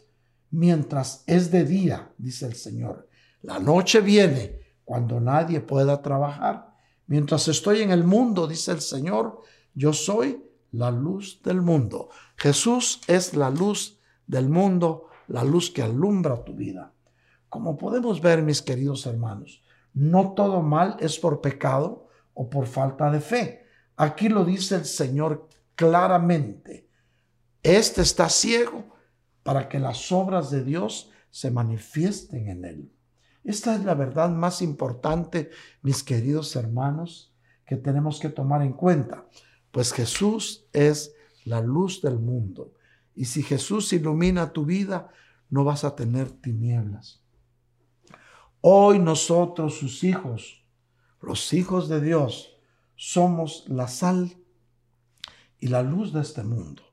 mientras es de día, dice el Señor. La noche viene cuando nadie pueda trabajar. Mientras estoy en el mundo, dice el Señor, yo soy la luz del mundo. Jesús es la luz del mundo, la luz que alumbra tu vida. Como podemos ver, mis queridos hermanos, no todo mal es por pecado o por falta de fe. Aquí lo dice el Señor claramente. Este está ciego para que las obras de Dios se manifiesten en él. Esta es la verdad más importante, mis queridos hermanos, que tenemos que tomar en cuenta, pues Jesús es la luz del mundo. Y si Jesús ilumina tu vida, no vas a tener tinieblas. Hoy nosotros, sus hijos, los hijos de Dios, somos la sal y la luz de este mundo.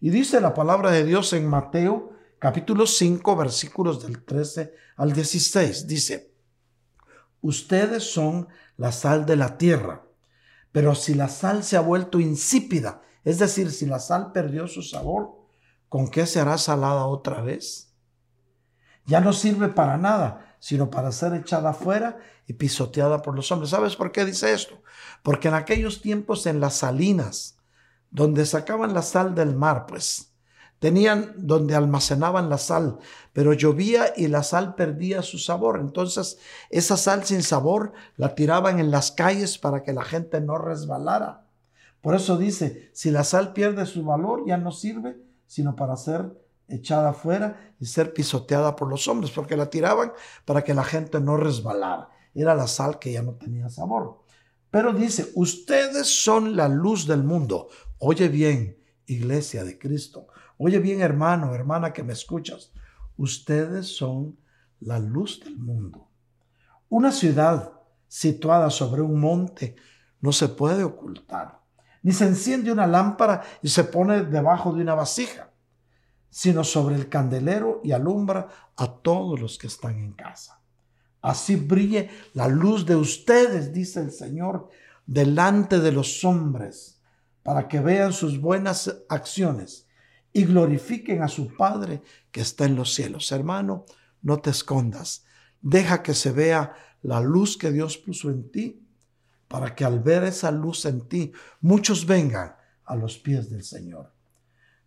Y dice la palabra de Dios en Mateo capítulo 5, versículos del 13 al 16. Dice, ustedes son la sal de la tierra, pero si la sal se ha vuelto insípida, es decir, si la sal perdió su sabor, ¿con qué se hará salada otra vez? Ya no sirve para nada, sino para ser echada afuera y pisoteada por los hombres. ¿Sabes por qué dice esto? Porque en aquellos tiempos en las salinas, donde sacaban la sal del mar, pues tenían donde almacenaban la sal, pero llovía y la sal perdía su sabor. Entonces esa sal sin sabor la tiraban en las calles para que la gente no resbalara. Por eso dice, si la sal pierde su valor, ya no sirve, sino para ser echada afuera y ser pisoteada por los hombres, porque la tiraban para que la gente no resbalara. Era la sal que ya no tenía sabor. Pero dice, ustedes son la luz del mundo. Oye bien, iglesia de Cristo. Oye bien, hermano, hermana que me escuchas. Ustedes son la luz del mundo. Una ciudad situada sobre un monte no se puede ocultar, ni se enciende una lámpara y se pone debajo de una vasija, sino sobre el candelero y alumbra a todos los que están en casa. Así brille la luz de ustedes, dice el Señor, delante de los hombres, para que vean sus buenas acciones y glorifiquen a su Padre que está en los cielos. Hermano, no te escondas. Deja que se vea la luz que Dios puso en ti, para que al ver esa luz en ti, muchos vengan a los pies del Señor.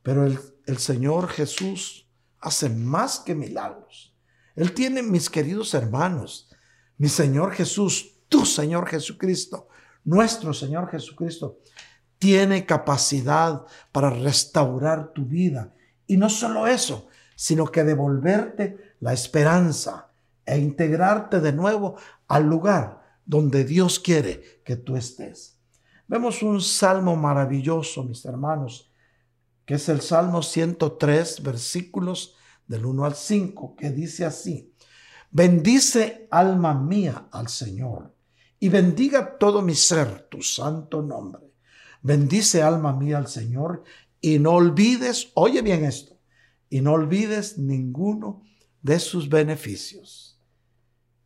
Pero el, Señor Jesús hace más que milagros. Él tiene, mis queridos hermanos, mi Señor Jesús, tu Señor Jesucristo, nuestro Señor Jesucristo, tiene capacidad para restaurar tu vida. Y no solo eso, sino que devolverte la esperanza e integrarte de nuevo al lugar donde Dios quiere que tú estés. Vemos un salmo maravilloso, mis hermanos, que es el Salmo 103, versículos del 1 al 5, que dice así, bendice alma mía al Señor y bendiga todo mi ser tu santo nombre. Bendice alma mía al Señor y no olvides, oye bien esto, y no olvides ninguno de sus beneficios.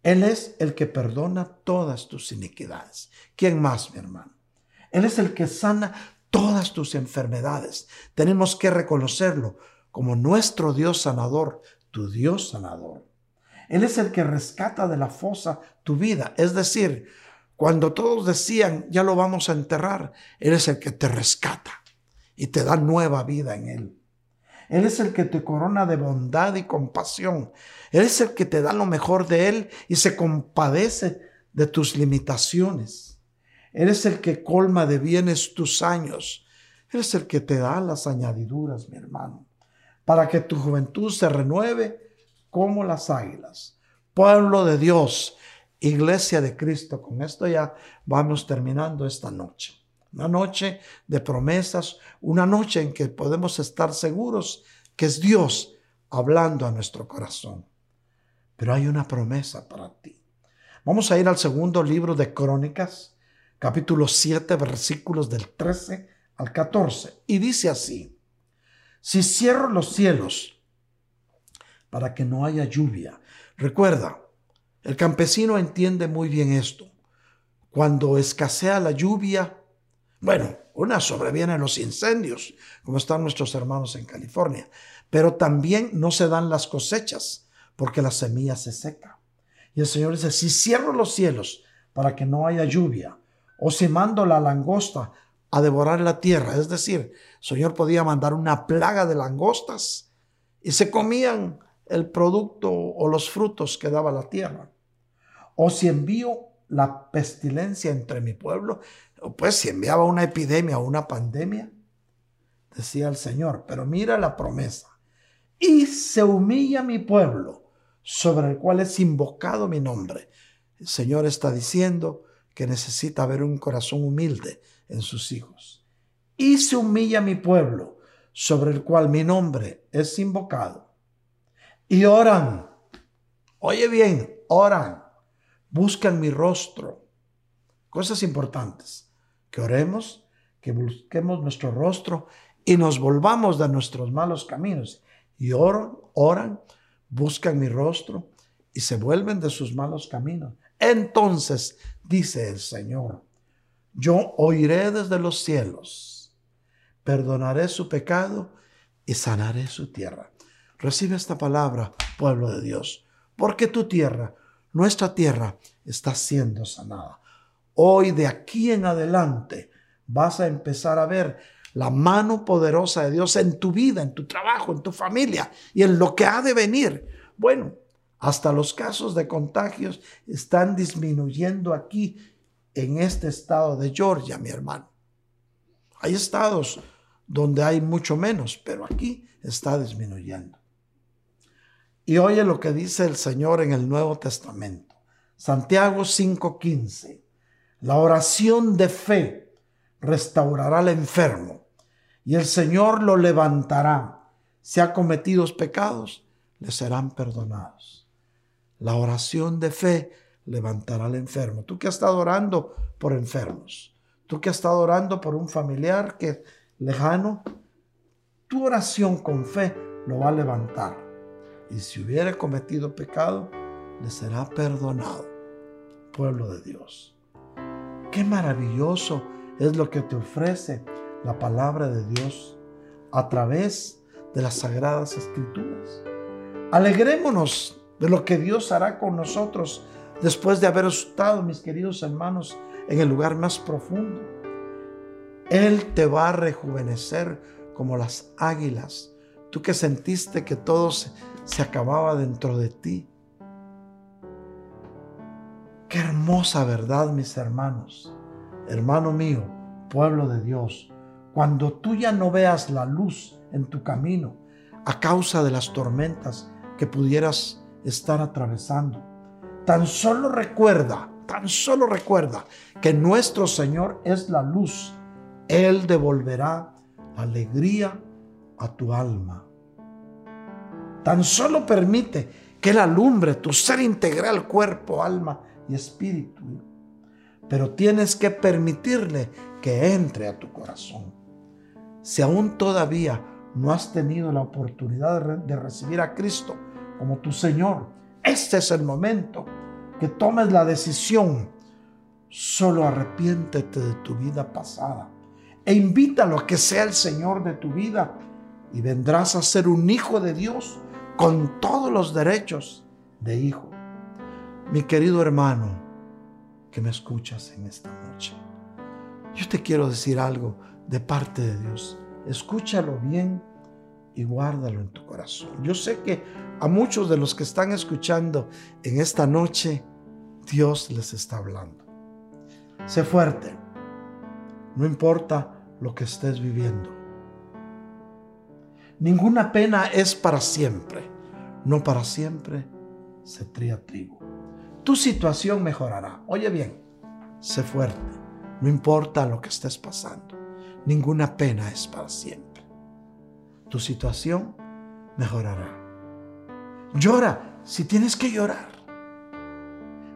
Él es el que perdona todas tus iniquidades. ¿Quién más, mi hermano? Él es el que sana todas tus enfermedades. Tenemos que reconocerlo como nuestro Dios sanador, tu Dios sanador. Él es el que rescata de la fosa tu vida. Es decir, cuando todos decían, ya lo vamos a enterrar, Él es el que te rescata y te da nueva vida en Él. Él es el que te corona de bondad y compasión. Él es el que te da lo mejor de Él y se compadece de tus limitaciones. Él es el que colma de bienes tus años. Él es el que te da las añadiduras, mi hermano para que tu juventud se renueve como las águilas. Pueblo de Dios, iglesia de Cristo. Con esto ya vamos terminando esta noche. Una noche de promesas, una noche en que podemos estar seguros que es Dios hablando a nuestro corazón. Pero hay una promesa para ti. Vamos a ir al segundo libro de Crónicas, capítulo 7, versículos del 13 al 14. Y dice así. Si cierro los cielos para que no haya lluvia. Recuerda, el campesino entiende muy bien esto. Cuando escasea la lluvia, bueno, una sobrevienen los incendios, como están nuestros hermanos en California, pero también no se dan las cosechas porque la semilla se seca. Y el Señor dice, si cierro los cielos para que no haya lluvia, o si mando la langosta a devorar la tierra. Es decir, el Señor podía mandar una plaga de langostas y se comían el producto o los frutos que daba la tierra. O si envío la pestilencia entre mi pueblo, pues si enviaba una epidemia o una pandemia, decía el Señor, pero mira la promesa. Y se humilla mi pueblo, sobre el cual es invocado mi nombre. El Señor está diciendo que necesita ver un corazón humilde en sus hijos. Y se humilla mi pueblo, sobre el cual mi nombre es invocado. Y oran. Oye bien, oran. Buscan mi rostro. Cosas importantes. Que oremos, que busquemos nuestro rostro y nos volvamos de nuestros malos caminos. Y oran, oran, buscan mi rostro y se vuelven de sus malos caminos. Entonces, dice el Señor, yo oiré desde los cielos, perdonaré su pecado y sanaré su tierra. Recibe esta palabra, pueblo de Dios, porque tu tierra nuestra tierra está siendo sanada. Hoy de aquí en adelante vas a empezar a ver la mano poderosa de Dios en tu vida, en tu trabajo, en tu familia y en lo que ha de venir. Bueno, hasta los casos de contagios están disminuyendo aquí en este estado de Georgia, mi hermano. Hay estados donde hay mucho menos, pero aquí está disminuyendo. Y oye lo que dice el Señor en el Nuevo Testamento. Santiago 5:15. La oración de fe restaurará al enfermo y el Señor lo levantará. Si ha cometido pecados, le serán perdonados. La oración de fe levantará al enfermo. Tú que has estado orando por enfermos, tú que has estado orando por un familiar que lejano, tu oración con fe lo va a levantar. Y si hubiera cometido pecado, le será perdonado. Pueblo de Dios. Qué maravilloso es lo que te ofrece la palabra de Dios a través de las sagradas escrituras. Alegrémonos de lo que Dios hará con nosotros después de haber estado, mis queridos hermanos, en el lugar más profundo. Él te va a rejuvenecer como las águilas. Tú que sentiste que todo se, se acababa dentro de ti. Qué hermosa verdad, mis hermanos. Hermano mío, pueblo de Dios, cuando tú ya no veas la luz en tu camino a causa de las tormentas que pudieras estar atravesando, tan solo recuerda, tan solo recuerda que nuestro Señor es la luz. Él devolverá alegría a tu alma. Tan solo permite que Él alumbre tu ser integral, cuerpo, alma y espíritu. Pero tienes que permitirle que entre a tu corazón. Si aún todavía no has tenido la oportunidad de, recibir a Cristo como tu Señor, este es el momento que tomes la decisión. Solo arrepiéntete de tu vida pasada e invítalo a que sea el Señor de tu vida y vendrás a ser un hijo de Dios con todos los derechos de hijo. Mi querido hermano que me escuchas en esta noche, yo te quiero decir algo de parte de Dios. Escúchalo bien y guárdalo en tu corazón. Yo sé que a muchos de los que están escuchando en esta noche, Dios les está hablando. Sé fuerte. No importa lo que estés viviendo. Ninguna pena es para siempre. No para siempre se tría trigo. Tu situación mejorará. Oye bien, sé fuerte. No importa lo que estés pasando. Ninguna pena es para siempre. Tu situación mejorará. Llora si tienes que llorar.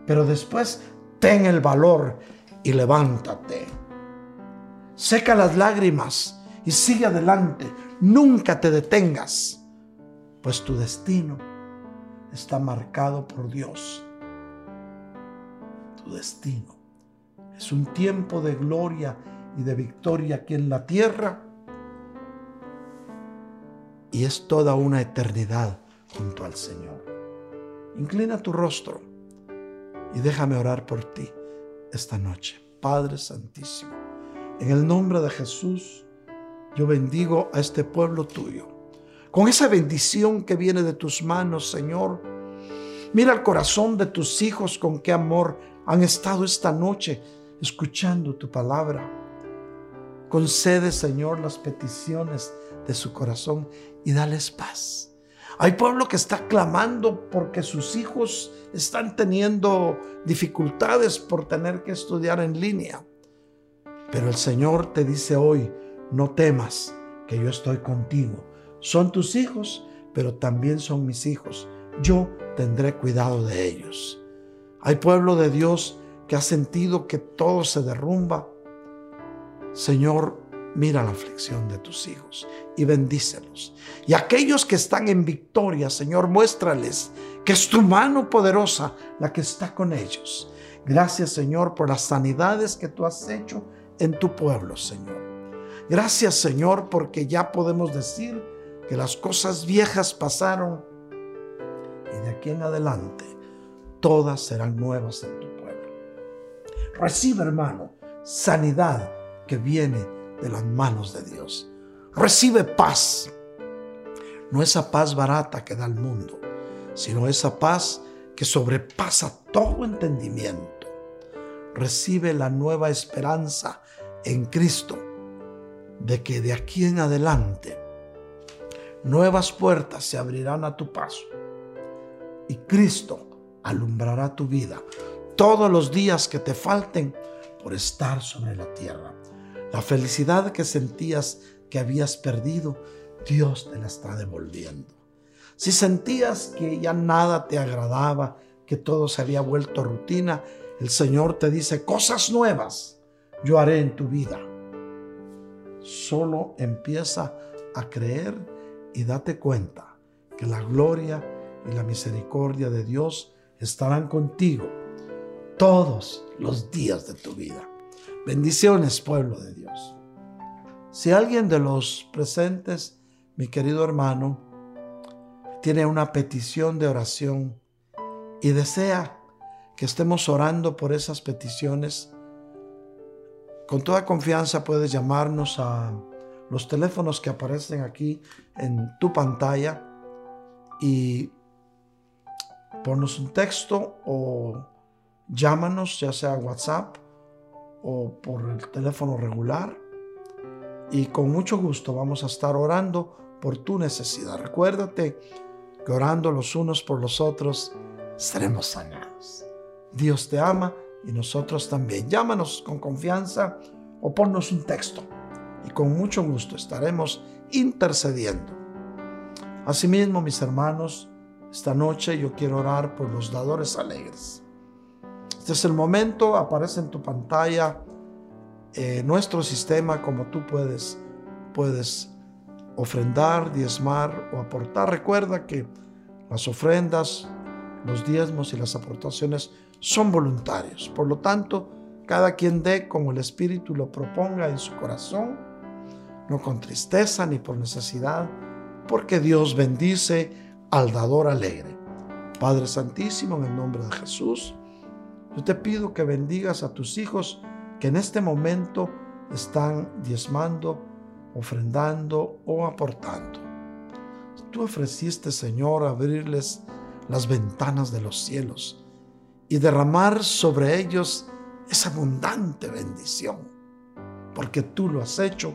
Pero después ten el valor y levántate. Seca las lágrimas y sigue adelante. Nunca te detengas, pues tu destino está marcado por Dios. Tu destino es un tiempo de gloria y de victoria aquí en la tierra y es toda una eternidad junto al Señor. Inclina tu rostro y déjame orar por ti esta noche. Padre Santísimo, en el nombre de Jesús, yo bendigo a este pueblo tuyo. Con esa bendición que viene de tus manos, Señor, mira el corazón de tus hijos con qué amor han estado esta noche escuchando tu palabra. Concede, Señor, las peticiones de su corazón y dales paz. Hay pueblo que está clamando porque sus hijos están teniendo dificultades por tener que estudiar en línea. Pero el Señor te dice hoy, no temas, que yo estoy contigo. Son tus hijos, pero también son mis hijos. Yo tendré cuidado de ellos. Hay pueblo de Dios que ha sentido que todo se derrumba. Señor, mira la aflicción de tus hijos y bendícelos. Y aquellos que están en victoria, Señor, muéstrales que es tu mano poderosa la que está con ellos. Gracias, Señor, por las sanidades que tú has hecho en tu pueblo, Señor. Gracias, Señor, porque ya podemos decir que las cosas viejas pasaron y de aquí en adelante todas serán nuevas en tu pueblo. Recibe, hermano, sanidad que viene de las manos de Dios. Recibe paz. No esa paz barata que da el mundo, sino esa paz que sobrepasa todo entendimiento. Recibe la nueva esperanza en Cristo de que de aquí en adelante nuevas puertas se abrirán a tu paso y Cristo alumbrará tu vida todos los días que te falten por estar sobre la tierra. La felicidad que sentías que habías perdido, Dios te la está devolviendo. Si sentías que ya nada te agradaba, que todo se había vuelto rutina, el Señor te dice cosas nuevas yo haré en tu vida. Solo empieza a creer y date cuenta que la gloria y la misericordia de Dios estarán contigo todos los días de tu vida. Bendiciones, pueblo de Dios. Si alguien de los presentes, mi querido hermano, tiene una petición de oración y desea que estemos orando por esas peticiones, con toda confianza puedes llamarnos a los teléfonos que aparecen aquí en tu pantalla y ponnos un texto o llámanos, ya sea WhatsApp o por el teléfono regular. Y con mucho gusto vamos a estar orando por tu necesidad. Recuérdate que orando los unos por los otros, seremos sanados. Dios te ama y nosotros también. Llámanos con confianza o ponnos un texto y con mucho gusto estaremos intercediendo. Asimismo, mis hermanos, esta noche yo quiero orar por los dadores alegres. Este es el momento, aparece en tu pantalla eh, nuestro sistema, como tú puedes, puedes ofrendar, diezmar o aportar. Recuerda que las ofrendas, los diezmos y las aportaciones son voluntarios. Por lo tanto, cada quien dé como el Espíritu lo proponga en su corazón, no con tristeza ni por necesidad, porque Dios bendice al dador alegre. Padre Santísimo, en el nombre de Jesús, yo te pido que bendigas a tus hijos que en este momento están diezmando, ofrendando o aportando. Tú ofreciste, Señor, abrirles las ventanas de los cielos y derramar sobre ellos esa abundante bendición, porque tú lo has hecho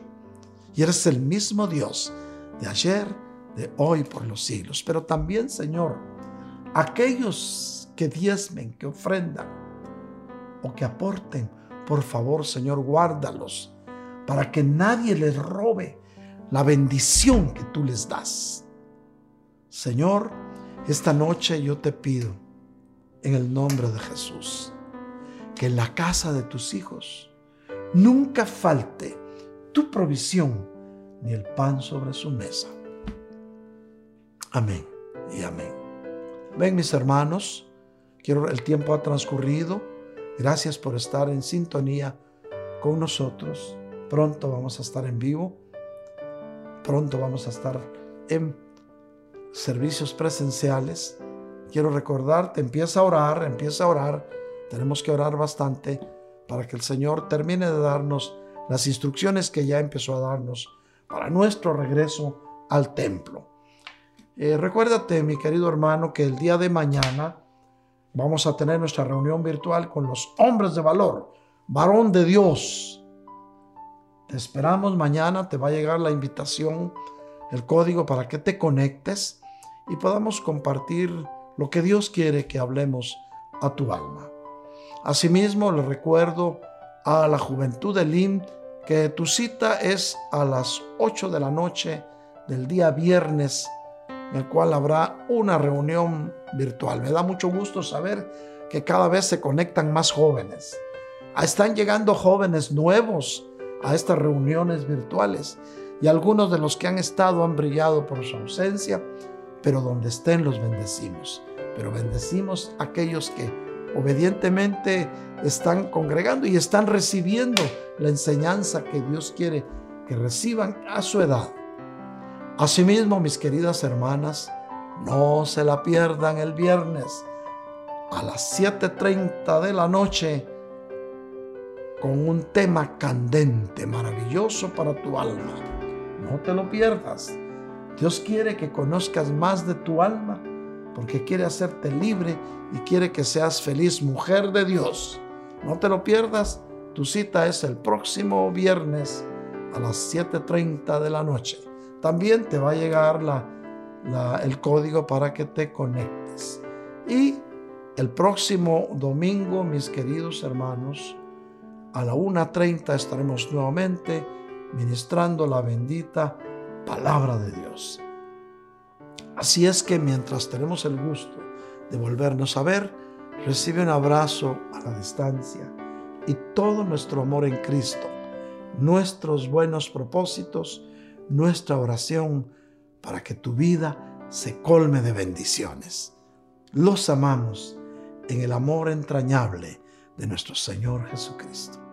y eres el mismo Dios de ayer, de hoy, por los siglos. Pero también, Señor, aquellos que diezmen, que ofrendan o que aporten, por favor, Señor, guárdalos para que nadie les robe la bendición que tú les das. Señor, esta noche yo te pido, en el nombre de Jesús, que en la casa de tus hijos nunca falte tu provisión ni el pan sobre su mesa. Amén y amén. Ven mis hermanos, quiero el tiempo ha transcurrido. Gracias por estar en sintonía con nosotros. Pronto vamos a estar en vivo. Pronto vamos a estar en servicios presenciales. Quiero recordarte, empieza a orar, empieza a orar. Tenemos que orar bastante para que el Señor termine de darnos las instrucciones que ya empezó a darnos para nuestro regreso al templo. Eh, recuérdate, mi querido hermano, que el día de mañana vamos a tener nuestra reunión virtual con los hombres de valor, varón de Dios te esperamos mañana, te va a llegar la invitación, el código para que te conectes y podamos compartir lo que Dios quiere que hablemos a tu alma. Asimismo, le recuerdo a la juventud del IN que tu cita es a las 8 de la noche del día viernes, en el cual habrá una reunión virtual. Me da mucho gusto saber que cada vez se conectan más jóvenes. Están llegando jóvenes nuevos a estas reuniones virtuales y algunos de los que han estado han brillado por su ausencia, pero donde estén los bendecimos. Pero bendecimos a aquellos que obedientemente están congregando y están recibiendo la enseñanza que Dios quiere que reciban a su edad. Asimismo, mis queridas hermanas, no se la pierdan el viernes. a las 7.30 de la noche con un tema candente, maravilloso para tu alma. No te lo pierdas. Dios quiere que conozcas más de tu alma porque quiere hacerte libre y quiere que seas feliz, mujer de Dios. No te lo pierdas. Tu cita es el próximo viernes a las 7.30 de la noche. También te va a llegar la, el código para que te conectes. Y el próximo domingo, mis queridos hermanos, a la 1.30 estaremos nuevamente ministrando la bendita palabra de Dios. Así es que mientras tenemos el gusto de volvernos a ver, recibe un abrazo a la distancia y todo nuestro amor en Cristo, nuestros buenos propósitos, nuestra oración para que tu vida se colme de bendiciones. Los amamos en el amor entrañable de nuestro Señor Jesucristo.